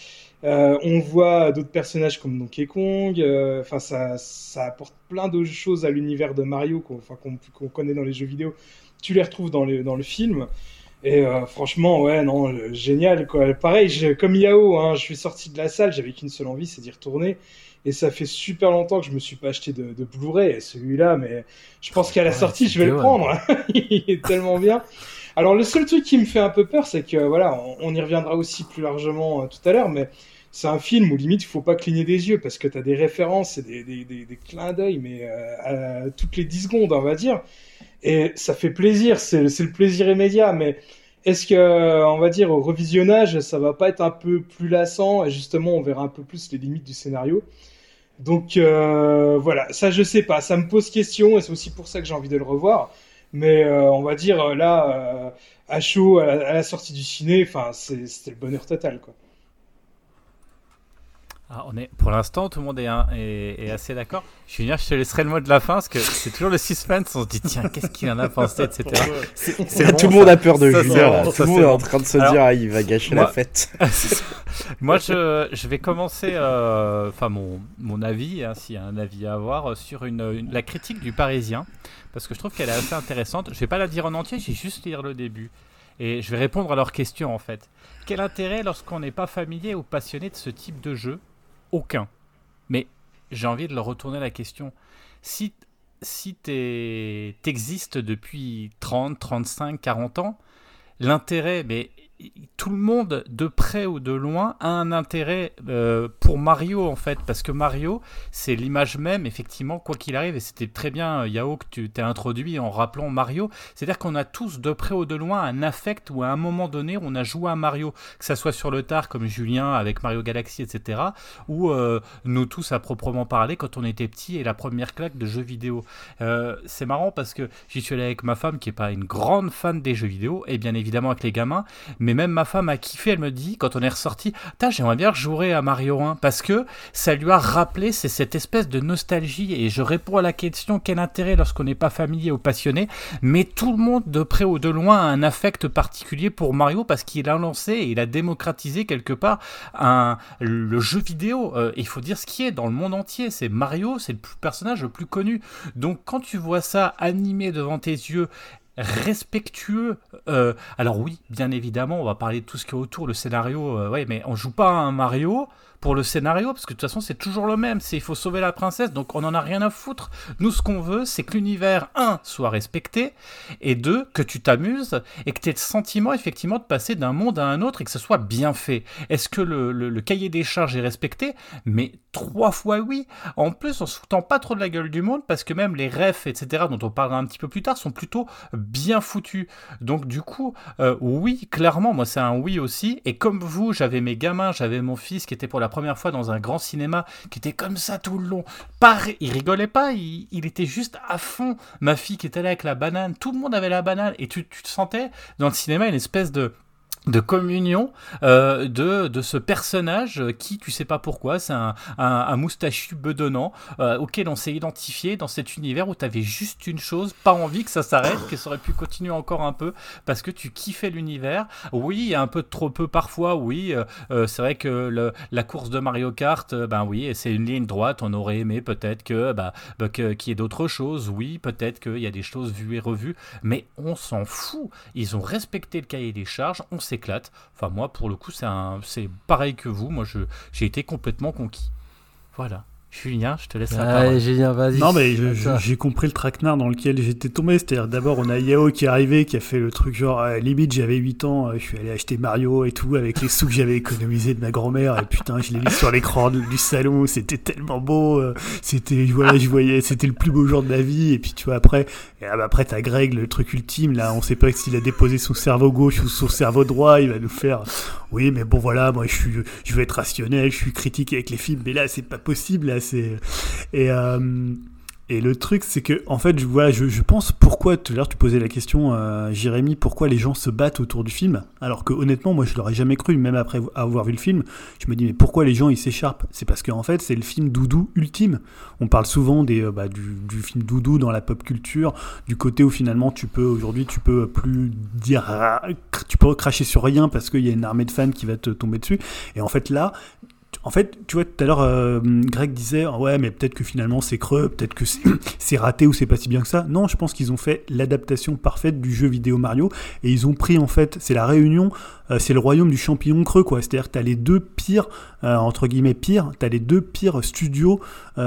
Euh, on voit d'autres personnages comme Donkey Kong. Euh, enfin, ça, ça apporte plein de choses à l'univers de Mario qu'on connaît dans les jeux vidéo. Tu les retrouves dans, dans le film. Et franchement, ouais, non, génial quoi. Pareil, comme Yao, hein, je suis sorti de la salle, j'avais qu'une seule envie, c'est d'y retourner. Et ça fait super longtemps que je me suis pas acheté de, de Blu-ray, celui-là, mais je pense qu'à la sortie, je vais le prendre. *laughs* Il est tellement bien. Alors, le seul truc qui me fait un peu peur, c'est que, voilà, on, y reviendra aussi plus largement euh, tout à l'heure, mais c'est un film où limite il faut pas cligner des yeux parce que tu as des références et des, des, des, des clins d'œil, mais euh, à toutes les 10 secondes, on va dire. Et ça fait plaisir, c'est c'est le plaisir immédiat, mais est-ce que, on va dire, au revisionnage, ça va pas être un peu plus lassant? Et justement, on verra un peu plus les limites du scénario. Donc euh, voilà, ça je sais pas, ça me pose question et c'est aussi pour ça que j'ai envie de le revoir. Mais euh, on va dire là, euh, à chaud, à la, à la sortie du ciné, c'était le bonheur total quoi. Ah, on est, pour l'instant, tout le monde est, un- est- est assez d'accord. Julien, je te laisserai le mot de la fin parce que c'est toujours le suspense. On se dit, tiens, qu'est-ce qu'il en a pensé, etc. *laughs* C'est- c'est Là, bon, tout le monde a peur de Ça, Julien. bon, Tout ça, le monde est en train de se Alors, dire, ah, il va gâcher moi- la fête. *laughs* Moi, je, je vais commencer, euh, enfin mon, mon avis, hein, s'il y a un avis à avoir, euh, sur une, une- la critique du Parisien, parce que je trouve qu'elle est assez intéressante. Je vais pas la dire en entier, j'ai juste lire le début. Et je vais répondre à leurs questions en fait. Quel intérêt lorsqu'on n'est pas familier ou passionné de ce type de jeu? Aucun. Mais j'ai envie de leur retourner la question. Si, si t'es- t'existes depuis 30, 35, 40 ans, l'intérêt, mais tout le monde, de près ou de loin, a un intérêt euh, pour Mario, en fait, parce que Mario, c'est l'image même, effectivement, quoi qu'il arrive, et c'était très bien, euh, Yao, que tu t'es introduit en rappelant Mario, c'est-à-dire qu'on a tous, de près ou de loin, un affect où à un moment donné, on a joué à Mario, que ça soit sur le tard, comme Julien avec Mario Galaxy, etc., ou euh, nous tous, à proprement parler, quand on était petits, et la première claque de jeux vidéo. C'est marrant parce que j'y suis allé avec ma femme, qui est pas une grande fan des jeux vidéo, et bien évidemment avec les gamins, mais même ma femme a kiffé, elle me dit, quand on est ressorti, j'aimerais bien jouer à Mario 1, parce que ça lui a rappelé, c'est cette espèce de nostalgie, et je réponds à la question, quel intérêt lorsqu'on n'est pas familier ou passionné, mais tout le monde, de près ou de loin, a un affect particulier pour Mario, parce qu'il a lancé, et il a démocratisé quelque part le jeu vidéo. Euh, il faut dire ce qui est dans le monde entier, c'est Mario, c'est le personnage le plus connu. Donc quand tu vois ça animé devant tes yeux, respectueux. euh, alors oui, bien évidemment, on va parler de tout ce qui est autour, le scénario. euh, mais on joue pas à un Mario pour le scénario, parce que de toute façon, c'est toujours le même. C'est il faut sauver la princesse, donc on en a rien à foutre. Nous, ce qu'on veut, c'est que l'univers, un, soit respecté, et deux, que tu t'amuses, et que tu aies le sentiment, effectivement, de passer d'un monde à un autre, et que ce soit bien fait. Est-ce que le, cahier des charges est respecté? Mais trois fois oui. En plus, on se foutant pas trop de la gueule du monde, parce que même les refs, etc., dont on parlera un petit peu plus tard, sont plutôt bien foutus. Donc du coup, euh, oui, clairement, moi c'est un oui aussi. Et comme vous, j'avais mes gamins, j'avais mon fils qui était pour la première fois dans un grand cinéma, qui était comme ça tout le long. Pas, ri- il rigolait pas, il, était juste à fond. Ma fille qui était là avec la banane, tout le monde avait la banane. Et tu te sentais dans le cinéma une espèce de de communion euh, de, de ce personnage qui, tu sais pas pourquoi, c'est un, un, moustachu bedonnant euh, auquel on s'est identifié dans cet univers où tu avais juste une chose, pas envie que ça s'arrête, que ça aurait pu continuer encore un peu parce que tu kiffais l'univers. Oui, un peu trop peu parfois, oui. euh, c'est vrai que la course de Mario Kart, ben oui, c'est une ligne droite. On aurait aimé peut-être que bah, que- qu'il y ait d'autres choses. Oui, peut-être qu'il y a des choses vues et revues, mais on s'en fout. Ils ont respecté le cahier des charges, on s'éclate. Enfin, moi, pour le coup, c'est pareil que vous. Moi, j'ai été complètement conquis. Voilà. Julien, je te laisse la Allez, parole. Julien, vas-y. Non, mais j'ai compris le traquenard dans lequel j'étais tombé. C'est-à-dire, d'abord, on a Yao qui est arrivé, qui a fait le truc genre, euh, limite, j'avais 8 ans, euh, je suis allé acheter Mario et tout, avec les sous que j'avais économisés de ma grand-mère, et putain, je l'ai mis sur l'écran du salon, c'était tellement beau, euh, c'était, voilà, je voyais, c'était le plus beau jour de ma vie, et puis tu vois, après, et, ah, bah, après, t'as Greg, le truc ultime, là, on sait pas s'il a déposé son cerveau gauche ou son cerveau droit, il va nous faire, oui, mais bon, voilà, moi, je suis, je veux être rationnel, je suis critique avec les films, mais là, c'est pas possible, là, c'est, et, euh, et le truc, c'est que, en fait, je, voilà, je, pense pourquoi, tout à l'heure, tu posais la question, euh, Jérémy, pourquoi les gens se battent autour du film Alors que, honnêtement, moi, je l'aurais jamais cru, même après avoir vu le film. Je me dis, mais pourquoi les gens, ils s'écharpent? C'est parce qu'en fait, c'est le film doudou ultime. On parle souvent des, euh, bah, du, du film doudou dans la pop culture, du côté où finalement, tu peux, aujourd'hui, tu peux plus dire, ah, tu peux cracher sur rien parce qu'il y a une armée de fans qui va te tomber dessus. Et en fait, là, en fait, tu vois, tout à l'heure, euh, Greg disait Ouais, mais peut-être que finalement c'est creux, peut-être que c'est- *coughs* raté ou c'est pas si bien que ça. Non, je pense qu'ils ont fait l'adaptation parfaite du jeu vidéo Mario et ils ont pris en fait, c'est la réunion, euh, c'est le royaume du champignon creux, quoi. C'est-à-dire que tu as les deux pires, euh, entre guillemets pires, tu as les deux pires studios,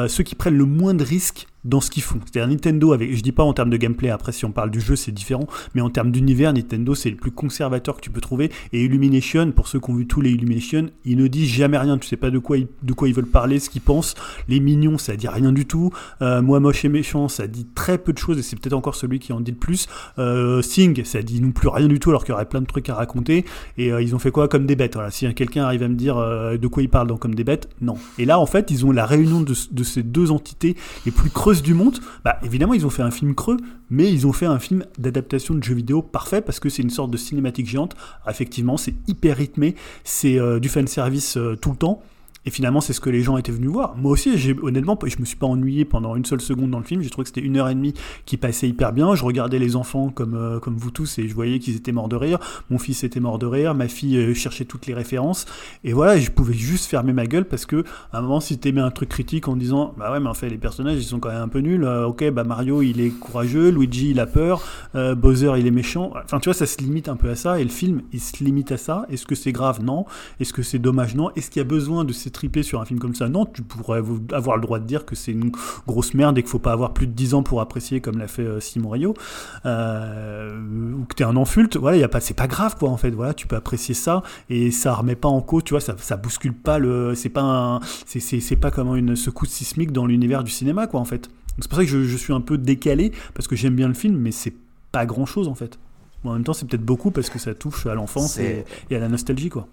ceux qui prennent le moins de risques dans ce qu'ils font. C'est-à-dire Nintendo, avec, je dis pas en termes de gameplay, après si on parle du jeu c'est différent, mais en termes d'univers, Nintendo c'est le plus conservateur que tu peux trouver. Et Illumination, pour ceux qui ont vu tous les Illumination, ils ne disent jamais rien, tu sais pas de quoi ils, de quoi ils veulent parler, ce qu'ils pensent. Les mignons, ça dit rien du tout. Euh, moi moche et méchant, ça dit très peu de choses et c'est peut-être encore celui qui en dit le plus. Euh, Sing, ça dit non plus rien du tout alors qu'il y aurait plein de trucs à raconter. Et euh, ils ont fait quoi comme des bêtes Voilà, si quelqu'un arrive à me dire euh, de quoi ils parlent dans comme des bêtes, non. Et là en fait, ils ont la réunion de, de ces deux entités les plus creuses du monde. Bah évidemment, ils ont fait un film creux, mais ils ont fait un film d'adaptation de jeu vidéo parfait parce que c'est une sorte de cinématique géante. Effectivement, c'est hyper rythmé, c'est euh, du fan service euh, tout le temps. Et finalement, c'est ce que les gens étaient venus voir. Moi aussi, honnêtement, je me suis pas ennuyé pendant une seule seconde dans le film. J'ai trouvé que c'était une heure et demie qui passait hyper bien. Je regardais les enfants comme, euh, comme vous tous et je voyais qu'ils étaient morts de rire. Mon fils était mort de rire. Ma fille euh, cherchait toutes les références. Et voilà, je pouvais juste fermer ma gueule parce que, à un moment, si t'aimais un truc critique en disant, bah ouais, mais en fait, les personnages, ils sont quand même un peu nuls. Euh, ok, bah Mario, il est courageux. Luigi, il a peur. Bowser, il est méchant. Enfin, tu vois, ça se limite un peu à ça. Et le film, il se limite à ça. Est-ce que c'est grave? Non. Est-ce que c'est dommage? Non. Est-ce qu'il y a besoin de s'étriper sur un film comme ça Non, tu pourrais avoir le droit de dire que c'est une grosse merde et qu'il faut pas avoir plus de 10 ans pour apprécier comme l'a fait euh, Simon Rio. Euh, ou que t'es un enfulte. Voilà, y a pas, c'est pas grave quoi en fait. Voilà, tu peux apprécier ça et ça remet pas en cause. Tu vois, ça, ça bouscule pas le. C'est pas. C'est, c'est, c'est pas comme une secousse sismique dans l'univers du cinéma quoi en fait. C'est pour ça que je, je suis un peu décalé parce que j'aime bien le film, mais c'est pas grand chose en fait. En même temps, c'est peut-être beaucoup parce que ça touche à l'enfance et, et à la nostalgie quoi.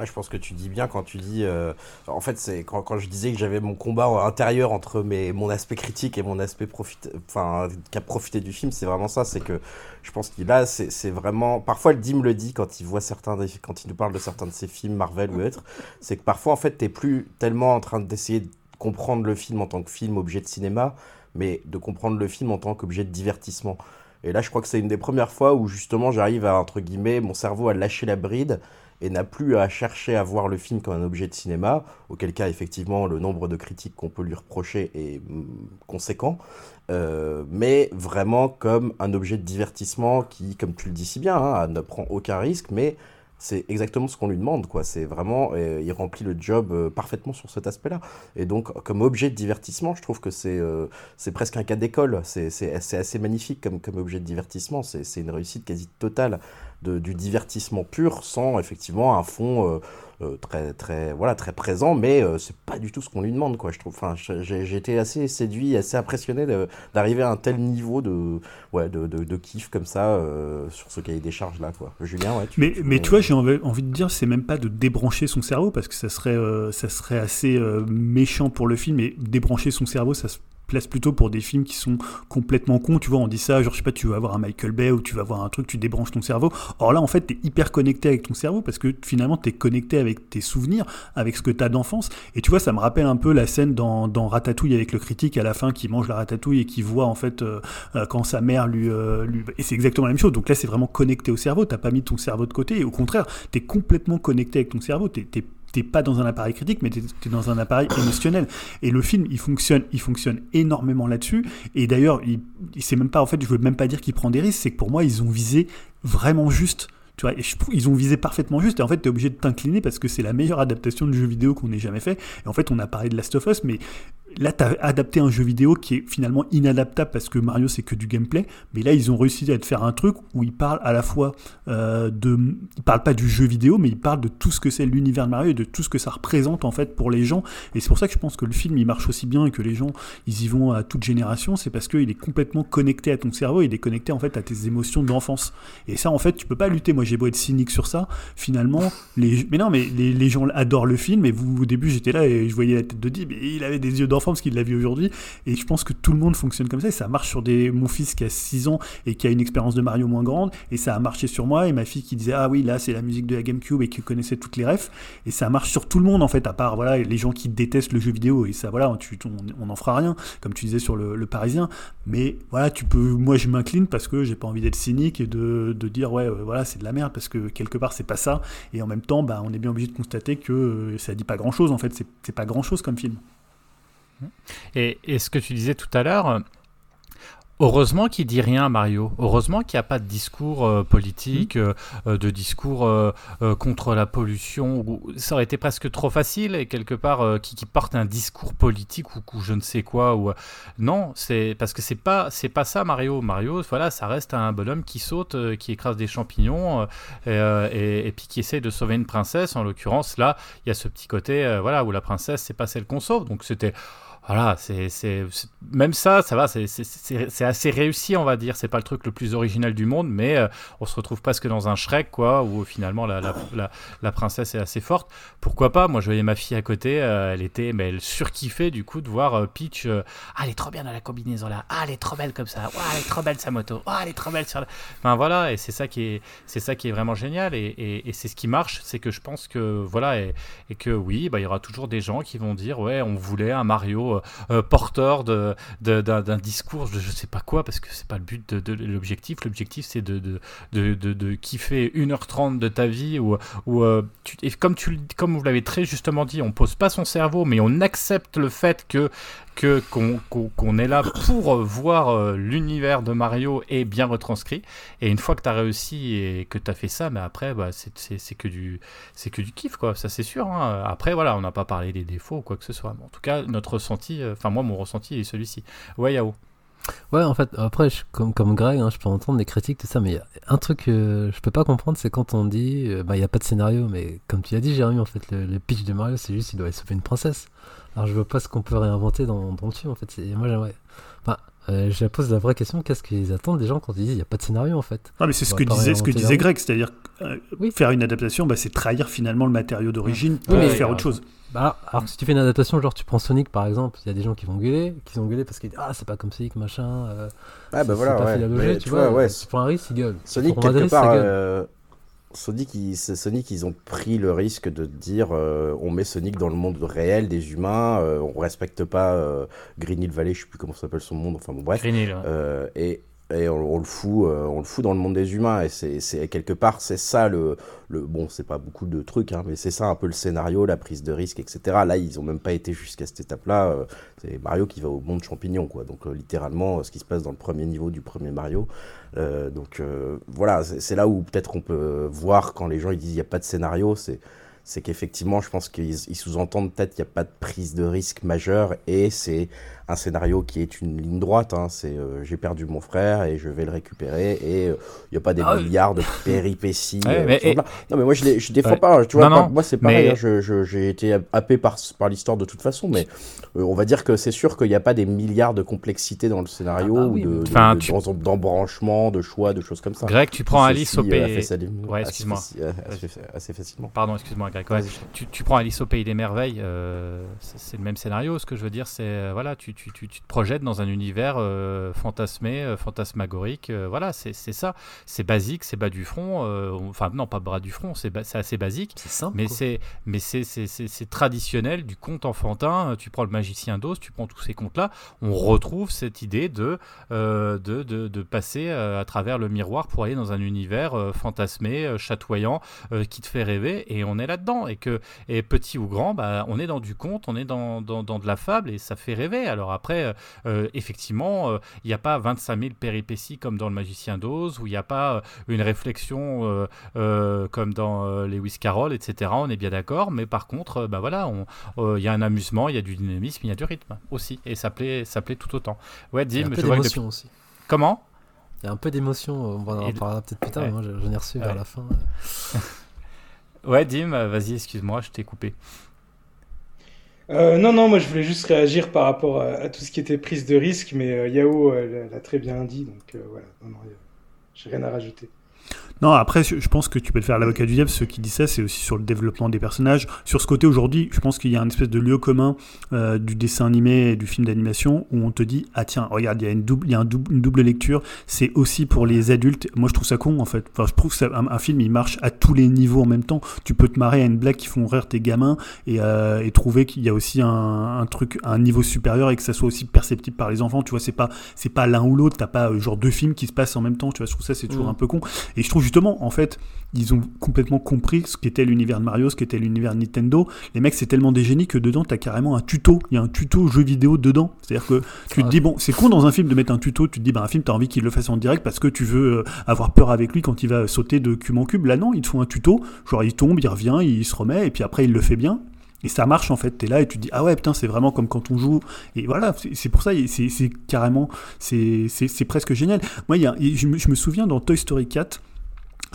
Ouais, je pense que tu dis bien quand tu dis. euh, en fait, c'est quand, quand je disais que j'avais mon combat intérieur entre mes, mon aspect critique et mon aspect profite, enfin, qui a profité du film, c'est vraiment ça. C'est que je pense qu'il a, c'est vraiment. Parfois, le Dim le dit quand il voit certains, quand il nous parle de certains de ses films Marvel ou autres, c'est que parfois, en fait, t'es plus tellement en train d'essayer de comprendre le film en tant que film, objet de cinéma, mais de comprendre le film en tant qu'objet de divertissement. Et là, je crois que c'est une des premières fois où justement j'arrive à, entre guillemets, mon cerveau a lâché la bride et n'a plus à chercher à voir le film comme un objet de cinéma, auquel cas effectivement le nombre de critiques qu'on peut lui reprocher est mm, conséquent, euh, mais vraiment comme un objet de divertissement qui, comme tu le dis si bien, hein, ne prend aucun risque, mais c'est exactement ce qu'on lui demande, quoi. C'est vraiment, euh, il remplit le job euh, parfaitement sur cet aspect-là. Et donc, comme objet de divertissement, je trouve que c'est euh, c'est presque un cas d'école. C'est assez magnifique comme, comme objet de divertissement. C'est une réussite quasi totale de, du divertissement pur, sans effectivement un fond euh, euh, très, très, voilà, très présent, mais euh, c'est pas du tout ce qu'on lui demande, quoi. Je trouve. Enfin, j'ai été assez séduit, assez impressionné d'arriver à un tel niveau de, ouais, de, de, de kiff comme ça euh, sur ce cahier des charges là, quoi. Julien, ouais. Mais, mais tu vois, j'ai envie, envie de dire, c'est même pas de débrancher son cerveau, parce que ça serait, ça serait assez méchant pour le film, et débrancher son cerveau, ça se place plutôt pour des films qui sont complètement cons, tu vois, on dit ça, genre, je sais pas, tu vas avoir un Michael Bay, ou tu vas avoir un truc, tu débranches ton cerveau. Or là, en fait, t'es hyper connecté avec ton cerveau, parce que finalement, t'es connecté avec tes souvenirs, avec ce que t'as d'enfance, et tu vois, ça me rappelle un peu la scène dans, Ratatouille avec le critique à la fin qui mange la ratatouille et qui voit, en fait, euh, euh, quand sa mère lui, euh. Et c'est exactement la même chose. Donc là, c'est vraiment connecté au cerveau. T'as pas mis ton cerveau de côté. Et au contraire, t'es complètement connecté avec ton cerveau. T'es t'es- pas dans un appareil critique, mais t'es es dans un appareil émotionnel. Et le film, il fonctionne, il fonctionne énormément là-dessus. Et d'ailleurs, il, il- même pas, en fait, je veux même pas dire qu'il prend des risques. C'est que pour moi, ils ont visé vraiment juste. Tu vois, ils ont visé parfaitement juste. Et en fait, tu es obligé de t'incliner parce que c'est la meilleure adaptation de jeu vidéo qu'on ait jamais fait. Et en fait, on a parlé de Last of Us, mais là, tu as adapté un jeu vidéo qui est finalement inadaptable parce que Mario, c'est que du gameplay. Mais là, ils ont réussi à te faire un truc où ils parlent à la fois euh, de. Ils parlent pas du jeu vidéo, mais ils parlent de tout ce que c'est l'univers de Mario et de tout ce que ça représente en fait pour les gens. Et c'est pour ça que je pense que le film, il marche aussi bien et que les gens, ils y vont à toute génération. C'est parce qu'il est complètement connecté à ton cerveau, il est connecté en fait à tes émotions d'enfance. Et ça, en fait, tu peux pas lutter. Moi, j'ai beau être cynique sur ça. Finalement, les. Mais non, mais les, les gens adorent le film. Et vous, au début, j'étais là et je voyais la tête de Dib. Et il avait des yeux d'enfant parce qu'il l'a vu aujourd'hui. Et je pense que tout le monde fonctionne comme ça. Et ça marche sur des. Mon fils qui a 6 ans et qui a une expérience de Mario moins grande. Et ça a marché sur moi. Et ma fille qui disait Ah oui, là, c'est la musique de la GameCube et qui connaissait toutes les refs. Et ça marche sur tout le monde, en fait, à part voilà, les gens qui détestent le jeu vidéo. Et ça, voilà, on n'en fera rien, comme tu disais sur le, Parisien. Mais voilà, tu peux. Moi, je m'incline parce que j'ai pas envie d'être cynique et de, de dire Ouais, euh, voilà, c'est de la merde parce que quelque part, c'est pas ça. Et en même temps, bah, on est bien obligé de constater que euh, ça dit pas grand chose, en fait. C'est pas grand chose comme film. Et, et ce que tu disais tout à l'heure, Heureusement qu'il dit rien, Mario. Heureusement qu'il n'y a pas de discours euh, politique, Mmh. euh, euh, de discours euh, contre la pollution. Ça aurait été presque trop facile et quelque part qui, qui porte un discours politique ou, ou je ne sais quoi. Ou non, c'est parce que c'est pas c'est pas ça, Mario. Mario, voilà, ça reste un bonhomme qui saute, qui écrase des champignons et, et- et puis qui essaie de sauver une princesse. En l'occurrence, là, il y a ce petit côté, voilà, où la princesse c'est pas celle qu'on sauve. Donc c'était voilà, c'est, même ça, ça va, c'est, assez réussi, on va dire. C'est pas le truc le plus original du monde, mais euh, on se retrouve presque dans un Shrek, quoi, où finalement la, la, la, princesse est assez forte. Pourquoi pas? Moi, je voyais ma fille à côté, euh, elle était, mais elle surkiffait du coup de voir euh, Peach. euh, ah, elle est trop bien dans la combinaison là. Ah, elle est trop belle comme ça. Elle est trop belle sa moto. Ah, elle est trop belle sur. La... Enfin voilà, et c'est ça qui est, c'est ça qui est vraiment génial, et, et, et c'est ce qui marche, c'est que je pense que voilà, et, et que oui, bah, il y aura toujours des gens qui vont dire ouais, on voulait un Mario euh, euh, porteur de, de- d'un, d'un discours, de je sais pas quoi, parce que c'est pas le but de, de l'objectif. L'objectif c'est de, de, de, de, de kiffer 1h30 de ta vie ou ou euh, tu- et comme tu comme vous l'avez très justement dit, on pose pas son cerveau, mais on accepte le fait que qu'on, qu'on, qu'on est là pour voir l'univers de Mario est bien retranscrit. Et une fois que tu as réussi et que tu as fait ça, mais après, bah, c'est que du c'est que du kiff, quoi. Ça, c'est sûr. hein. Après, voilà, on n'a pas parlé des défauts ou quoi que ce soit. Mais en tout cas, notre euh, enfin, moi, mon ressenti est celui-ci. Ouais, Yao. Ouais, en fait, après, comme, Greg, hein, je peux entendre les critiques, tout ça, mais il y a un truc que je peux pas comprendre, c'est quand on dit, euh, bah, il a pas de scénario, mais comme tu l'as dit, Jérémy, en fait, le, pitch de Mario, c'est juste, il doit sauver une princesse. Alors, je vois pas ce qu'on peut réinventer dans, dans le film, en fait. Moi, j'aimerais. Enfin, euh, je pose la vraie question, qu'est-ce qu'ils attendent des gens quand ils disent, il n'y a pas de scénario, en fait? Non, mais c'est ce que disait, ce que disait. Greg, c'est-à-dire euh, Oui. faire une adaptation, bah, c'est trahir finalement le matériau d'origine pour Oui, mais- faire autre chose. Bah, alors que si tu fais une adaptation, genre tu prends Sonic par exemple, il y a des gens qui vont gueuler, qui vont gueuler parce qu'ils disent Ah, c'est pas comme Sonic, machin. euh, Ah bah voilà, pas ouais. fait la Mais logique, tu tu vois, vois. ouais, Tu prends un risque, ils gueulent. Sonic, quelque ça part, gueule. Sonic, ils, Sonic, ils ont pris le risque de dire euh, on met Sonic dans le monde réel des humains, euh, on respecte pas euh, Green Hill Valley, je sais plus comment s'appelle son monde, enfin bon bref, Green Hill, ouais. Et, et on, on le fout, euh, on le fout dans le monde des humains et c'est, quelque part c'est ça le, le bon c'est pas beaucoup de trucs hein, mais c'est ça un peu le scénario, la prise de risque etc. Là ils ont même pas été jusqu'à cette étape-là, euh, c'est Mario qui va au monde champignon quoi, donc euh, littéralement euh, ce qui se passe dans le premier niveau du premier Mario. Euh, donc voilà, c'est là où peut-être on peut voir quand les gens ils disent il n'y a pas de scénario, c'est c'est qu'effectivement, je pense qu'ils ils sous-entendent peut-être qu'il n'y a pas de prise de risque majeure et c'est un scénario qui est une ligne droite. hein. c'est euh, j'ai perdu mon frère et je vais le récupérer et euh, il n'y a pas des Ah milliards de *laughs* péripéties. Ouais, euh, mais-. Non, mais moi je, les- je défends Ouais. pas. Tu vois, Non, pas- non, moi c'est pareil. mais- hein, je- je- j'ai été happé par, par l'histoire de toute façon, mais euh, on va dire que c'est sûr qu'il n'y a pas des milliards de complexité dans le scénario Ah bah ou oui, de, mais- de- de- tu- de choix, de choses comme ça. Greg, tu prends Alice au euh, pays. Ouais, excuse-moi. euh, assez, assez facilement. Pardon, excuse-moi, Greg. Ouais. Tu, tu prends Alice au pays des merveilles, euh, c'est le même scénario. Ce que je veux dire, c'est euh, voilà, tu, tu, tu, tu te projettes dans un univers euh, fantasmé, euh, fantasmagorique. euh, voilà, c'est ça. C'est basique, c'est bas du front. enfin, non, pas bas du front, c'est ba- assez basique. C'est simple. Mais c'est traditionnel du conte enfantin. Tu prends le magicien d'Oz, tu prends tous ces contes-là, on retrouve cette idée de de, de, de passer à travers le miroir pour aller dans un univers fantasmé, chatoyant, qui te fait rêver, et on est là-dedans. Et que et petit ou grand, bah, on est dans du conte, on est dans, dans, dans de la fable, et ça fait rêver. Alors après, euh, euh, effectivement, euh, il n'y a pas 25 000 péripéties comme dans le magicien d'Oz, où il n'y a pas euh, une réflexion euh, euh, comme dans euh, Lewis Carroll, etc. On est bien d'accord, mais par contre, euh, bah voilà, euh, il y a un amusement, il y a du dynamisme, il y a du rythme aussi, et ça plaît, ça plaît tout autant. Ouais, Dim, je vois que depuis... aussi. Comment? Il y a un peu d'émotion, on va en parlera peut-être plus tard, Ouais. mais moi j'en ai reçu vers la fin. *laughs* Ouais, Dim, euh, vas-y, excuse-moi, je t'ai coupé. Euh, non, non, moi je voulais juste réagir par rapport à, tout ce qui était prise de risque, mais euh, Yao l'a- très bien dit, donc euh, voilà, non, non, j'ai rien à rajouter. Non, après, je pense que tu peux te faire l'avocat du diable. Ceux qui disent ça, c'est aussi sur le développement des personnages. Sur ce côté, aujourd'hui, je pense qu'il y a une espèce de lieu commun euh, du dessin animé et du film d'animation où on te dit Ah, tiens, regarde, il y a, une double, il y a un double- une double lecture. C'est aussi pour les adultes. Moi, je trouve ça con, en fait. Enfin, je trouve que ça- un, un film, il marche à tous les niveaux en même temps. Tu peux te marrer à une blague qui font rire tes gamins et, euh, et trouver qu'il y a aussi un, un truc, un niveau supérieur et que ça soit aussi perceptible par les enfants. Tu vois, c'est pas, c'est pas l'un ou l'autre. T'as pas euh, genre deux films qui se passent en même temps. Tu vois, je trouve ça, c'est toujours Mm. un peu con. Et je trouve justement, en fait, ils ont complètement compris ce qu'était l'univers de Mario, ce qu'était l'univers de Nintendo. Les mecs, c'est tellement des génies que dedans, t'as carrément un tuto. Il y a un tuto jeu vidéo dedans. C'est-à-dire que tu te dis, bon, c'est con dans un film de mettre un tuto. Tu te dis, bah, un film, t'as envie qu'il le fasse en direct parce que tu veux euh, avoir peur avec lui quand il va sauter de cube en cube. Là, non, ils te font un tuto. Genre, il tombe, il revient, il se remet, et puis après, il le fait bien. Et ça marche en fait, t'es là et tu te dis ah ouais putain c'est vraiment comme quand on joue et voilà c'est pour ça c'est carrément c'est presque génial. Moi y a, je, me, je me souviens dans Toy Story 4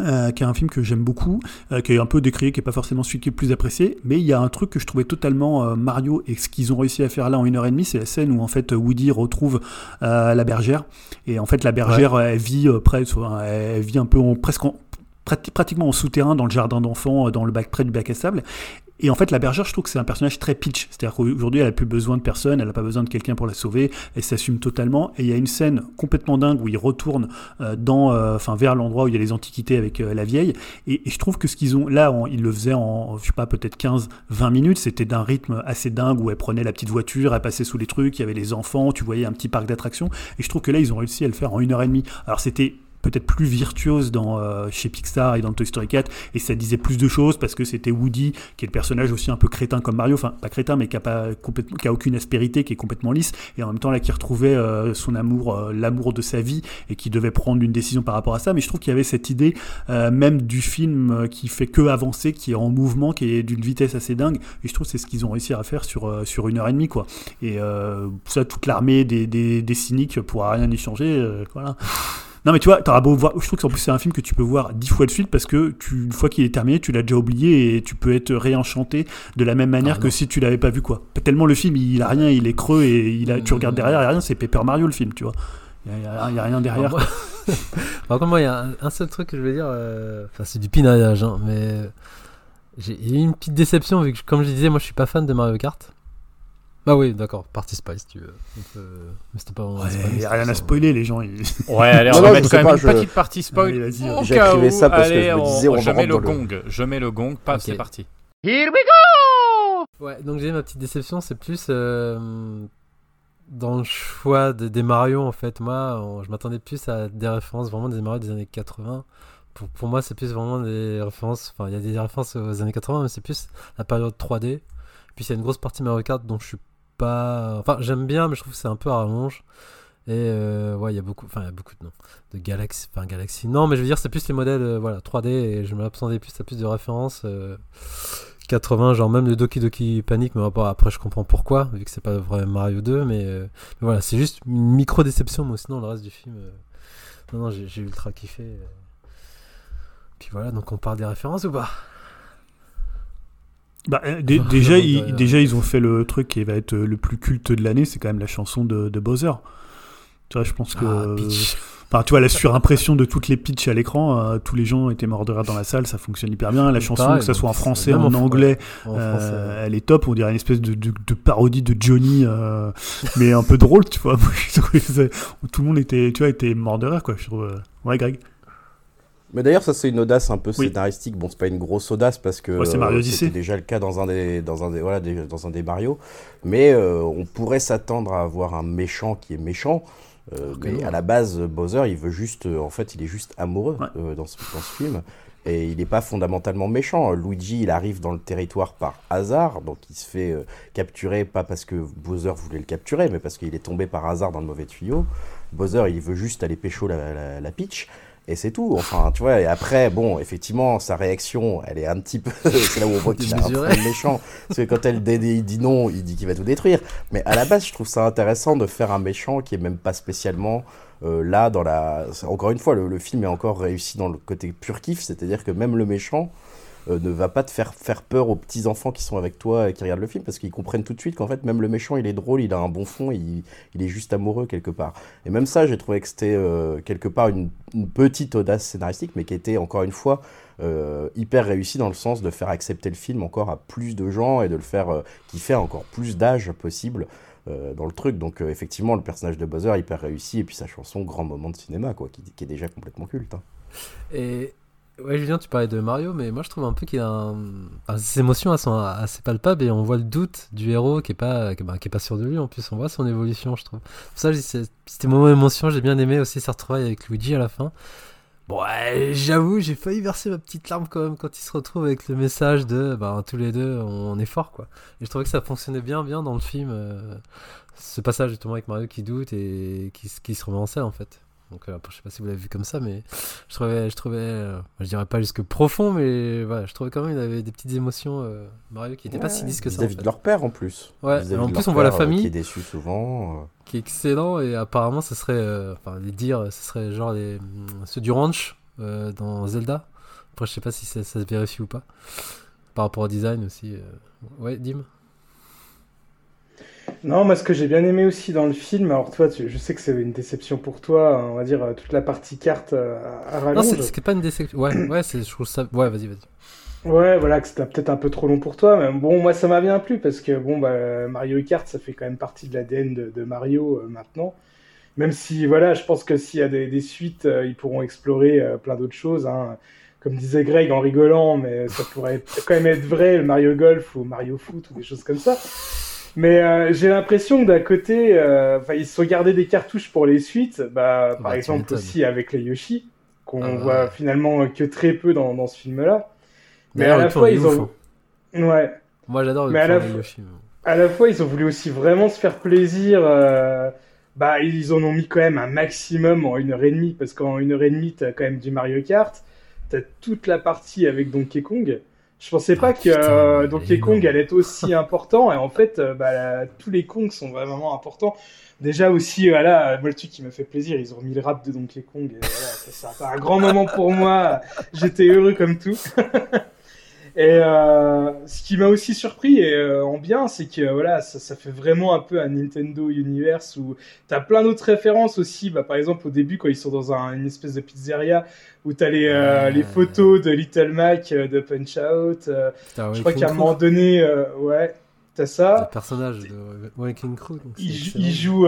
euh, qui est un film que j'aime beaucoup, euh, qui est un peu décrié, qui est pas forcément celui qui est le plus apprécié, mais il y a un truc que je trouvais totalement euh, Mario et ce qu'ils ont réussi à faire là en une heure et demie, c'est la scène où en fait Woody retrouve la bergère et en fait la bergère elle vit près, elle vit un peu en, presque en, pratiquement en souterrain dans le jardin d'enfants, dans le bac près du bac à sable. Et en fait, la bergère, je trouve que c'est un personnage très pitch. C'est-à-dire qu'aujourd'hui, elle a plus besoin de personne, elle n'a pas besoin de quelqu'un pour la sauver, elle s'assume totalement. Et il y a une scène complètement dingue où il retourne euh, dans, euh, enfin, vers l'endroit où il y a les antiquités avec euh, la vieille. Et, je trouve que ce qu'ils ont là, ils le faisaient en, je sais pas, peut-être 15-20 minutes. C'était d'un rythme assez dingue où elle prenait la petite voiture, elle passait sous les trucs, il y avait les enfants, tu voyais un petit parc d'attractions. Et je trouve que là, ils ont réussi à le faire en une heure et demie. Alors c'était peut-être plus virtuose dans, euh, chez Pixar et dans Toy Story 4, et ça disait plus de choses parce que c'était Woody, qui est le personnage aussi un peu crétin comme Mario, enfin pas crétin, mais qui a, pas qui a aucune aspérité, qui est complètement lisse, et en même temps là qui retrouvait euh, son amour, euh, l'amour de sa vie, et qui devait prendre une décision par rapport à ça. Mais je trouve qu'il y avait cette idée même du film qui fait que avancer, qui est en mouvement, qui est d'une vitesse assez dingue, et je trouve que c'est ce qu'ils ont réussi à faire sur, sur une heure et demie, quoi. Et ça, toute l'armée des, des, des, cyniques pourra rien y changer, voilà. Non, mais tu vois, t'auras beau voir. Je trouve que plus c'est un film que tu peux voir dix fois de suite parce que tu, une fois qu'il est terminé, tu l'as déjà oublié et tu peux être réenchanté de la même manière ah, que si tu l'avais pas vu, quoi. Tellement le film, il a rien, il est creux et il a, tu regardes derrière, il y a rien, c'est Paper Mario le film, tu vois. Il n'y a, rien derrière. *laughs* Par contre, moi, il y a un, seul truc que je veux dire, euh, enfin, c'est du pinaillage, hein, mais j'ai eu une petite déception vu que, comme je disais, moi, je suis pas fan de Mario Kart. Bah oui, d'accord, Party Spice, tu veux. Mais c'était pas Il n'y a rien à spoiler, les gens. Ouais, allez, *laughs* on va mettre quand même une petite partie spoil. J'ai ça parce que je me disais, on, je mets le gong. Je mets le gong, pas, c'est parti. Here we go Ouais, donc j'ai ma petite déception, c'est plus euh, dans le choix des Mario, en fait. Moi, je m'attendais plus à des références, vraiment des Mario des années 80. Pour, pour moi, c'est plus vraiment des références, enfin, il y a des références aux années 80, mais c'est plus la période 3D. Puis il y a une grosse partie Mario Kart dont je suis pas. Enfin, j'aime bien, mais je trouve que c'est un peu à rallonge. Et euh, il y a beaucoup, enfin, il y a beaucoup de noms. De Galaxy, enfin, Galaxy. Non, mais je veux dire, c'est plus les modèles, euh, voilà, 3D, et je m'attendais plus à plus de références. 80, euh, genre même le Doki Doki Panic, mais après, je comprends pourquoi, vu que c'est pas vrai Mario 2, mais, voilà, c'est juste une micro déception, moi, sinon, le reste du film. Non, non, j'ai ultra kiffé. Puis voilà, donc on parle des références ou pas? Bah, euh, *laughs* déjà, ils, déjà, ils ont fait le truc qui va être le plus culte de l'année, c'est quand même la chanson de, de Bowser. Tu vois, je pense que. Ah, enfin, tu vois, la surimpression de toutes les pitches à l'écran, euh, tous les gens étaient morts de rire dans la salle, ça fonctionne hyper bien. La chanson, que ça soit en français, en, anglais, euh, elle est top. On dirait une espèce de, de, parodie de Johnny, *laughs* mais un peu drôle, tu vois. *laughs* Tout le monde était, tu vois, était mort de rire, quoi. Je trouve. Ouais, Greg. Mais d'ailleurs, ça c'est une audace un peu scénaristique. Bon, c'est pas une grosse audace parce que ouais, c'était déjà le cas dans un des dans un des voilà dans un des Mario. Mais euh, on pourrait s'attendre à avoir un méchant qui est méchant. Euh, mais à la base, Bowser, il veut juste, euh, en fait, il est juste amoureux dans, ce, dans, ce, film. Et il n'est pas fondamentalement méchant. Luigi, il arrive dans le territoire par hasard, donc il se fait capturer, pas parce que Bowser voulait le capturer, mais parce qu'il est tombé par hasard dans le mauvais tuyau. Bowser, il veut juste aller pécho la, la, la Peach et c'est tout. Enfin, tu vois, et après, bon, effectivement, sa réaction, elle est un petit peu. *laughs* c'est là où on voit qu'il est un peu méchant. Parce que quand elle il dit non, il dit qu'il va tout détruire. Mais à la base, je trouve ça intéressant de faire un méchant qui est même pas spécialement euh, là dans la. Encore une fois, le, le, film est encore réussi dans le côté pur kiff, c'est-à-dire que même le méchant euh, ne va pas te faire, faire peur aux petits enfants qui sont avec toi et qui regardent le film parce qu'ils comprennent tout de suite qu'en fait même le méchant il est drôle, il a un bon fond, il, il est juste amoureux quelque part. Et même ça j'ai trouvé que c'était euh, quelque part une, petite audace scénaristique mais qui était encore une fois euh, hyper réussi dans le sens de faire accepter le film encore à plus de gens et de le faire qui fait encore plus d'âge possible. dans le truc. Donc effectivement, le personnage de Buzzer hyper réussi et puis sa chanson grand moment de cinéma quoi, qui, qui est déjà complètement culte. Hein. Et Ouais, Julien, tu parlais de Mario, mais moi je trouve un peu qu'il a un. Enfin, ses émotions sont assez palpables et on voit le doute du héros qui est pas, bah, qui est pas sûr de lui. En plus, on voit son évolution, je trouve. Pour ça, c'était mon émotion. J'ai bien aimé aussi sa retrouvaille avec Luigi à la fin. Bon, ouais, j'avoue, j'ai failli verser ma petite larme quand même quand ils se retrouvent avec le message de bah, tous les deux, on est fort quoi. Et je trouvais que ça fonctionnait bien, bien dans le film. euh, ce passage justement avec Mario qui doute et qui, se remet en fait. Donc euh, je sais pas si vous l'avez vu comme ça, mais je trouvais, je trouvais, euh, je dirais pas jusque profond, mais voilà, je trouvais quand même qu'il avait des petites émotions euh, Mario qui était pas si lisse que ça. En, Vis-à-vis fait. de leur père en plus. Ouais, en plus, on voit la euh, famille. Qui est déçu souvent. euh. qui est excellent et apparemment ce serait enfin les dire ce serait genre les hum, ceux du ranch dans Zelda après je sais pas si ça, ça se vérifie ou pas par rapport au design aussi ouais Dim Non, moi, ce que j'ai bien aimé aussi dans le film, alors toi, tu- je sais que c'est une déception pour toi, on va dire euh, toute la partie carte euh, à, à non rallonge. c'est c'est pas une déception ouais ouais je trouve ça ouais vas-y vas-y Ouais, voilà, que c'était peut-être un peu trop long pour toi, mais bon, moi, ça m'a bien plu parce que bon, bah, Mario Kart, ça fait quand même partie de l'ADN de, de Mario euh, maintenant. Même si, voilà, je pense que s'il y a des, des suites, euh, ils pourront explorer euh, plein d'autres choses. Hein. Comme disait Greg en rigolant, mais ça pourrait quand même être vrai, le Mario Golf ou Mario Foot ou des choses comme ça. Mais euh, j'ai l'impression que d'un côté, euh, enfin, ils se sont gardés des cartouches pour les suites, bah, par Bah, exemple aussi avec les Yoshi, qu'on Ah voit finalement que très peu dans, dans ce film-là. Mais à la fois, ils ouf, ont. hein. Ouais. moi j'adore le Mais à la Yoshi. À la fois, ils ont voulu aussi vraiment se faire plaisir. euh, Bah, ils en ont mis quand même un maximum en une heure et demie, parce qu'en une heure et demie, t'as quand même du Mario Kart. T'as toute la partie avec Donkey Kong. Je pensais pas Ah, que euh, Donkey Kong allait être aussi important, et en fait, euh, bah, la- tous les Kongs sont vraiment importants. Déjà aussi, voilà, moi le truc qui m'a fait plaisir, ils ont mis le rap de Donkey Kong, et voilà, ça, ça a un grand moment pour moi. J'étais heureux comme tout. *laughs* Et euh, ce qui m'a aussi surpris et euh, en bien, c'est que voilà, ça, ça fait vraiment un peu un Nintendo Universe où t'as plein d'autres références aussi. Bah, par exemple, au début, quand ils sont dans un- une espèce de pizzeria où t'as les, euh, les photos de Little Mac, de Punch Out. euh, Putain, je crois qu'à un moment donné, euh, ouais, t'as le ça. personnage de Waking Crew donc Il, il joue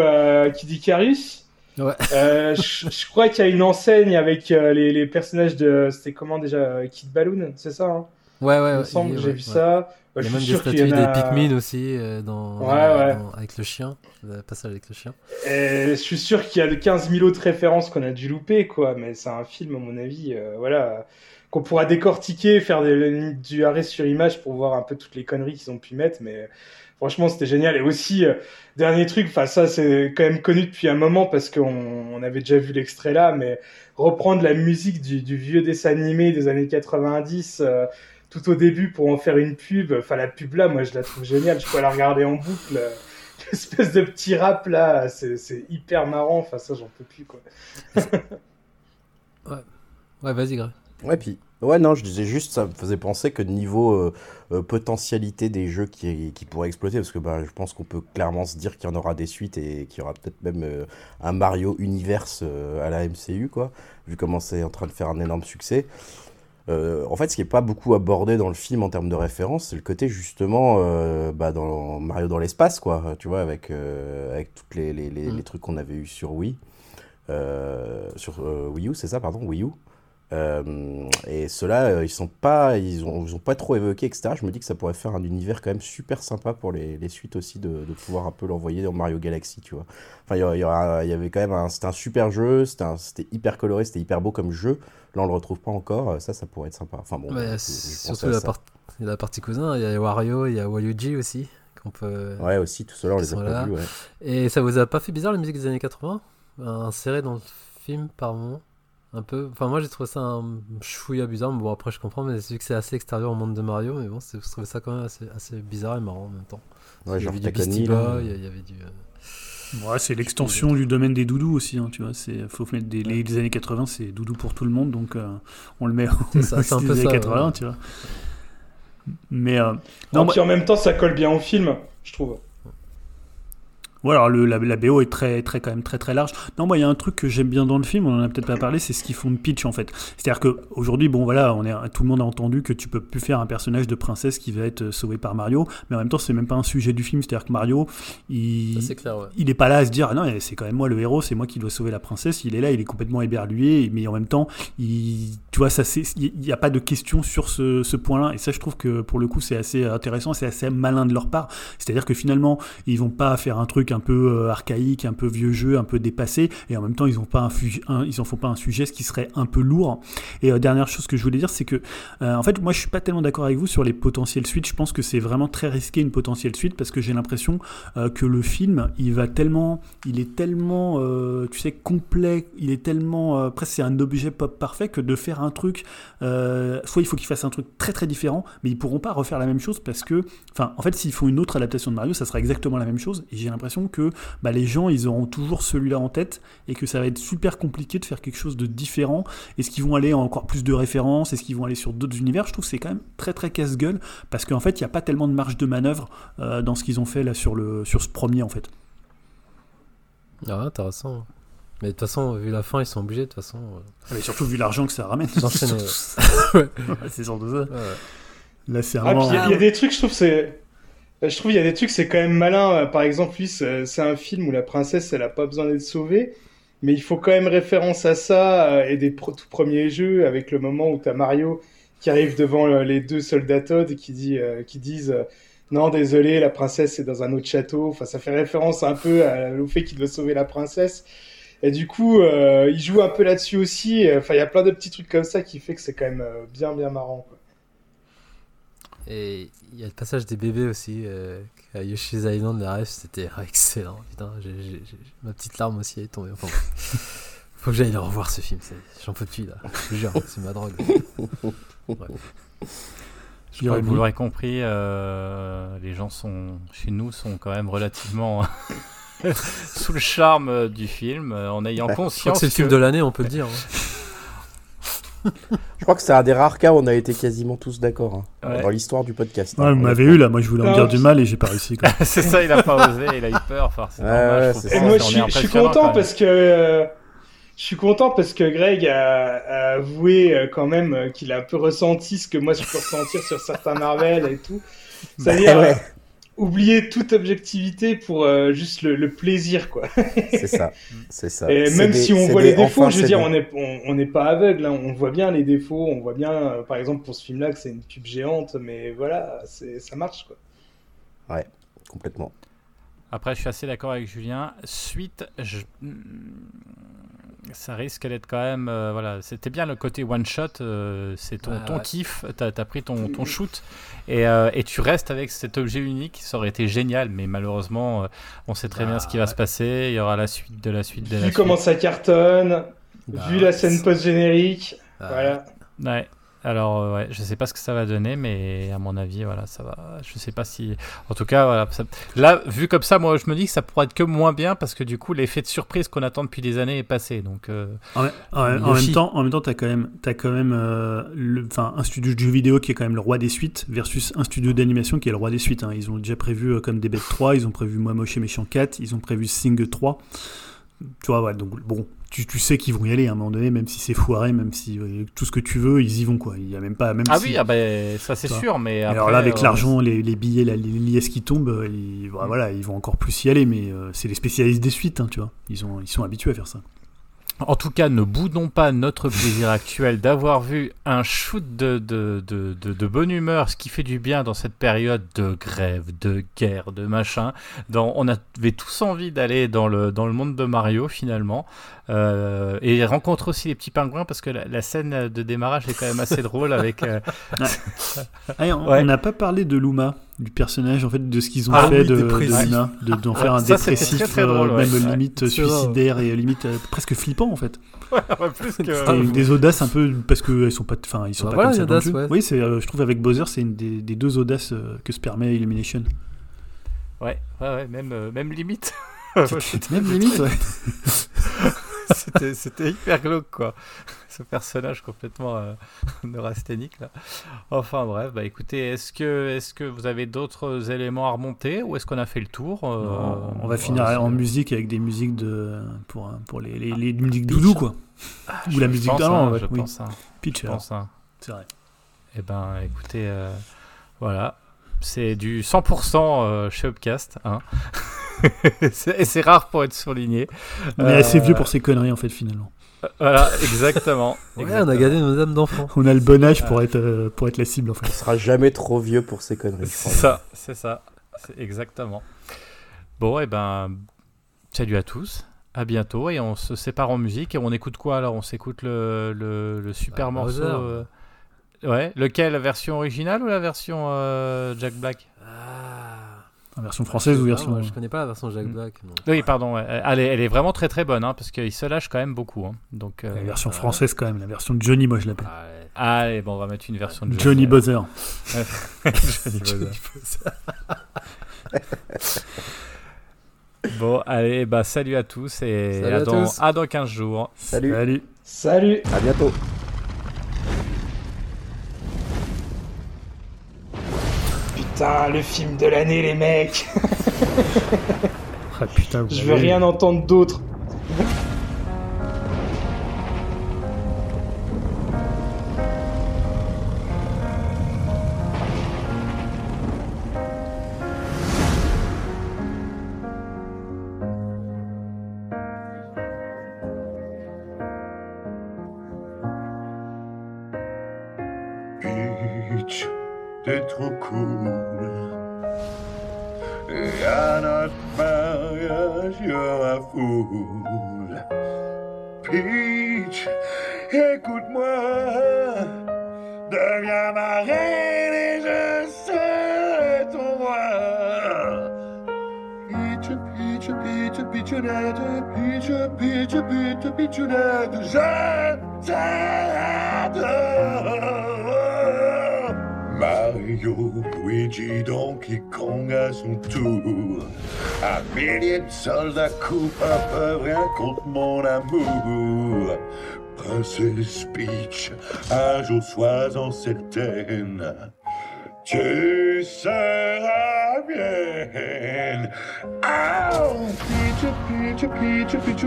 Kid Icarus. Ouais. Je, je crois qu'il y a une enseigne avec les, les personnages de. C'était comment déjà Kid Balloon, c'est ça hein? Ouais ouais Il me semble que j'ai vu ça. Bah, il y je a suis même des sûr qu'il y statues des Pikmin aussi euh, dans, avec le chien le passage avec le chien Et je suis sûr qu'il y a 15 000 autres références qu'on a dû louper, quoi. Mais c'est un film, à mon avis, euh, voilà, qu'on pourra décortiquer, faire du arrêt sur image pour voir un peu toutes les conneries qu'ils ont pu mettre. Mais franchement, c'était génial. Et aussi, euh, dernier truc, enfin ça, c'est quand même connu depuis un moment parce qu'on on avait déjà vu l'extrait là, mais reprendre la musique du, du vieux dessin animé des années 90. Tout au début pour en faire une pub, enfin la pub là, moi je la trouve géniale, je peux la regarder en boucle. *laughs* L'espèce de petit rap là, c'est c'est hyper marrant, enfin ça j'en peux plus quoi. *laughs* ouais vas-y Greg Ouais, puis. Ouais, non, je disais juste, ça me faisait penser que niveau euh, euh, potentialité des jeux qui, qui pourraient exploiter, parce que bah, je pense qu'on peut clairement se dire qu'il y en aura des suites et qu'il y aura peut-être même euh, un Mario Universe euh, à la MCU, quoi, vu comment c'est en train de faire un énorme succès. Euh, en fait, ce qui n'est pas beaucoup abordé dans le film en termes de référence, c'est le côté justement euh, bah, dans Mario dans l'espace, quoi, tu vois, avec, euh, avec tous les, les, les, Mm. les trucs qu'on avait eu sur Wii. Sur Wii U, c'est ça, pardon, Wii U. Euh, et ceux-là, euh, ils sont pas, ils ont, ils ont pas trop évoqué, etc. Je me dis que ça pourrait faire un univers quand même super sympa pour les, les suites aussi de, de pouvoir un peu l'envoyer dans Mario Galaxy, tu vois. Enfin, il y, avait quand même un, c'était un super jeu, c'était hyper coloré, c'était hyper beau comme jeu. Là, on le retrouve pas encore. euh, Ça, ça pourrait être sympa. Enfin bon, Ouais, surtout la, ça. part- la partie cousin, il y a Wario, il y a Waluigi aussi, qu'on peut... Ouais, aussi, tout cela, on les a pas vus, ouais. Et ça vous a pas fait bizarre la musique des années 80 Insérée dans le film par moment Un peu. Enfin, moi j'ai trouvé ça un chouïa bizarre, mais bon, après je comprends, mais c'est vu que c'est assez extérieur au monde de Mario, mais bon, je trouvais ça quand même assez, assez bizarre et marrant en même temps. Ouais, il y genre avait du. Boy, il y avait du. euh, Ouais, c'est l'extension du domaine des doudous aussi, hein, tu vois. C'est faut mettre des les, les années 80, c'est doudou pour tout le monde, donc euh, on le met. C'est ça, c'est un des peu années ça, 80, ouais. tu vois. Mais euh, Non, puis en même temps, ça colle bien au film, je trouve. Ouais, alors le, la, la BO est très, très, quand même très, très large. Non, moi, il y a un truc que j'aime bien dans le film, on en a peut-être pas parlé, c'est ce qu'ils font de Peach, en fait. C'est-à-dire qu'aujourd'hui, bon, voilà, on est, tout le monde a entendu que tu peux plus faire un personnage de princesse qui va être euh, sauvé par Mario, mais en même temps, c'est même pas un sujet du film. C'est-à-dire que Mario, il. Ça, c'est clair, ouais. il est pas là à se dire ah non c'est quand même moi le héros c'est moi qui dois sauver la princesse il est là il est complètement éberlué mais en même temps il tu vois ça il n'y a pas de question sur ce, ce point là et ça je trouve que pour le coup c'est assez intéressant c'est assez malin de leur part c'est à dire que finalement ils vont pas faire un truc un peu euh, archaïque, un peu vieux jeu, un peu dépassé, et en même temps ils ont pas un, fu- un- ils en font pas un sujet, ce qui serait un peu lourd. Et euh, dernière chose que je voulais dire, c'est que euh, en fait moi je suis pas tellement d'accord avec vous sur les potentielles suites. Je pense que c'est vraiment très risqué une potentielle suite parce que j'ai l'impression que le film il va tellement, il est tellement, tu sais complet, il est tellement presque c'est un objet pop parfait que de faire un truc, soit il faut qu'ils fassent un truc très très différent, mais ils pourront pas refaire la même chose parce que, enfin, en fait, s'ils font une autre adaptation de Mario, ça sera exactement la même chose. Et j'ai l'impression que bah, les gens, ils auront toujours celui-là en tête et que ça va être super compliqué de faire quelque chose de différent. Est-ce qu'ils vont aller en encore plus de références? Est-ce qu'ils vont aller sur d'autres univers? Je trouve que c'est quand même très très casse-gueule parce qu'en fait, il n'y a pas tellement de marge de manœuvre euh, dans ce qu'ils ont fait là sur, le, sur ce premier en fait. Ah, intéressant. Mais de toute façon, vu la fin, ils sont obligés de toute façon. euh, Mais surtout vu l'argent que ça ramène. *laughs* *laughs* Ouais, c'est surtout ça. ouais. Là, c'est Ah, vraiment. il y, a- il y a des trucs, je trouve, c'est. Je trouve il y a des trucs, c'est quand même malin. Euh, Par exemple, lui, c'est un film où la princesse, elle a pas besoin d'être sauvée, mais il faut quand même référence à ça euh, et des tout premiers jeux avec le moment où t'as Mario qui arrive devant euh, les deux soldats Todd qui dit, euh, qui disent. euh, non, désolé, la princesse est dans un autre château. Enfin, ça fait référence un peu au fait qu'il doit sauver la princesse. Et du coup, euh, il joue un peu là-dessus aussi. Enfin, il y a plein de petits trucs comme ça qui fait que c'est quand même euh, bien, bien marrant. Quoi. Et il y a le passage des bébés aussi. Euh, à Yoshi's Island, les rêves, c'était *laughs* excellent. Putain, j'ai- ma petite larme aussi est tombée. Enfin, *laughs* faut que j'aille le revoir ce film. J'en peux plus là. Je jure, c'est ma drogue. *laughs* Je crois que vous l'aurez compris, euh, les gens sont chez nous sont quand même relativement sous le charme du film, euh, en ayant crois conscience que c'est le film que- de l'année, on peut le dire. hein. Je crois que c'est un des rares cas où on a été quasiment tous d'accord hein, Ouais. dans l'histoire du podcast. Ouais, hein, vous m'avez eu là, moi je voulais en dire du mal et j'ai pas réussi. *laughs* C'est ça, il a pas osé, il a eu peur. Enfin, c'est Ouais, normal, ouais, je Et moi, je suis, je content parce que euh, je suis content parce que Greg a, a avoué euh, quand même euh, qu'il a un peu ressenti ce que moi je peux ressentir sur certains Marvel et tout. *laughs* C'est-à-dire Ouais. euh, oublier toute objectivité pour euh, juste le, le plaisir, quoi. C'est ça, *laughs* c'est ça. Et même des- si on voit des- les défauts, enfin, je veux dire, des- on n'est on, on n'est pas aveugle, hein. on voit bien les défauts, on voit bien, euh, par exemple pour ce film-là, que c'est une pub géante, mais voilà, c'est ça marche, quoi. complètement. Après, je suis assez d'accord avec Julien. Suite, je- hmm, ça risque d'être quand même. euh, voilà, c'était bien le côté one shot. euh, c'est ton, ouais. kiff. T'as as pris ton, ton *laughs* shoot et, euh, et tu restes avec cet objet unique. Ça aurait été génial, mais malheureusement, on sait très Bah, bien ce qui va ouais. se passer. Il y aura la suite de la suite de la Vu suite. comment ça cartonne, Bah, vu la scène post-générique, Ah, voilà. Ouais. Alors, euh, ouais, je sais pas ce que ça va donner, mais à mon avis, voilà, ça va. Je sais pas si. En tout cas, voilà. ça- Là, vu comme ça, moi, je me dis que ça pourrait être que moins bien parce que du coup, l'effet de surprise qu'on attend depuis des années est passé. Donc, euh, En, en- en Yoshi. même temps, en même temps, t'as quand même, t'as quand même, euh, le- un studio de jeux vidéo qui est quand même le roi des suites versus un studio d'animation qui est le roi des suites. hein. Ils ont déjà prévu euh, comme des bêtes 3, ils ont prévu Moi Moche et Méchant 4, ils ont prévu Sing 3. Tu vois, voilà, donc bon, tu, tu sais qu'ils vont y aller à un moment donné, même si c'est foiré, même si euh, tout ce que tu veux, ils y vont quoi. Il y a même pas, même Ah si- oui, ah ben, ça c'est sûr, mais après, alors là, avec euh, l'argent, les, les billets, la- les liesses qui tombent, euh, ils, voilà, Mm. voilà, ils vont encore plus y aller, mais euh, c'est les spécialistes des suites, hein, tu vois. Ils, ont, ils sont habitués à faire ça. En tout cas, ne boudons pas notre plaisir actuel d'avoir vu un shoot de, de, de, de, de bonne humeur, ce qui fait du bien dans cette période de grève, de guerre, de machin. Dans, on avait tous envie d'aller dans le, dans le monde de Mario finalement. Euh, et rencontre aussi les petits pingouins parce que la, la scène de démarrage est quand même assez drôle avec. euh, *laughs* Ah, on Ouais. on n'a pas parlé de Luma, du personnage, en fait, de ce qu'ils ont Ah fait oui, de, de de- d'en Ouais, faire un ça, c'était dépressif, très, très drôle, euh, ouais. même Ouais. limite suicidaire et limite euh, presque flippant, en fait. *laughs* plus que. Et une des audaces un peu, parce qu'ils sont pas, enfin, ils sont Bah pas voilà, comme ça ouais. Oui, c'est, euh, je trouve avec Bowser, c'est une des, des deux audaces euh, que se permet Illumination. Ouais, ouais, ouais, même, euh, même limite. *laughs* Même limite, ouais. *laughs* c'était, c'était hyper glauque, quoi. Ce personnage complètement euh, *laughs* neurasthénique, là. Enfin, bref, bah écoutez, est-ce que, est-ce que vous avez d'autres éléments à remonter ou est-ce qu'on a fait le tour Euh, on, on va voilà, finir en musique avec des musiques de, pour, pour les, les, les musiques doudou, quoi. Ou Je la musique d'avant, hein, je oui. pense, hein, Peach, je pense, hein. c'est vrai. Eh ben, écoutez, euh, voilà. C'est du 100% euh, chez Upcast. Hein. *laughs* C'est- Et c'est rare pour être souligné. On est assez Euh, vieux pour ces conneries, en fait, finalement. Voilà, exactement. Ouais, on a gardé nos âmes d'enfant. On a le bon âge pour être, euh, pour être la cible, en fait. On sera jamais trop vieux pour ces conneries. C'est ça, c'est ça. C'est exactement. Bon, et ben, salut à tous. À bientôt et on se sépare en musique et on écoute quoi alors? On s'écoute le, le, le super Bah, morceau. Euh, Ouais, lequel? La version originale ou la version euh, Jack Black? Ah. En version française ou Ah, version. moi, Je connais pas la version Jack Mm. Black. Oui, pardon. ouais. Elle est, elle est vraiment très très bonne hein, parce qu'il se lâche quand même beaucoup. hein. Donc, euh, La version euh, française quand même, la version de Johnny, moi je l'appelle. Ah, ouais. Allez, bon, on va mettre une version de Johnny Buzzer. *laughs* Johnny Buzzer. Bon, allez, bah salut à tous et Salut à, à dans, tous. à dans 15 jours. Salut, Salut. Salut à bientôt. Putain, le film de l'année, les mecs Ah putain, vous Je veux avez- rien entendre d'autre. Soldats coupa peuvent rien contre mon amour. Princesse Peach, un jour sois-en certaine. Tu seras mienne. Oh, Peach, Peach, Peach, Peach,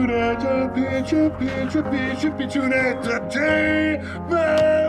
Peach, Peach, Peachunette, tu. Voilà.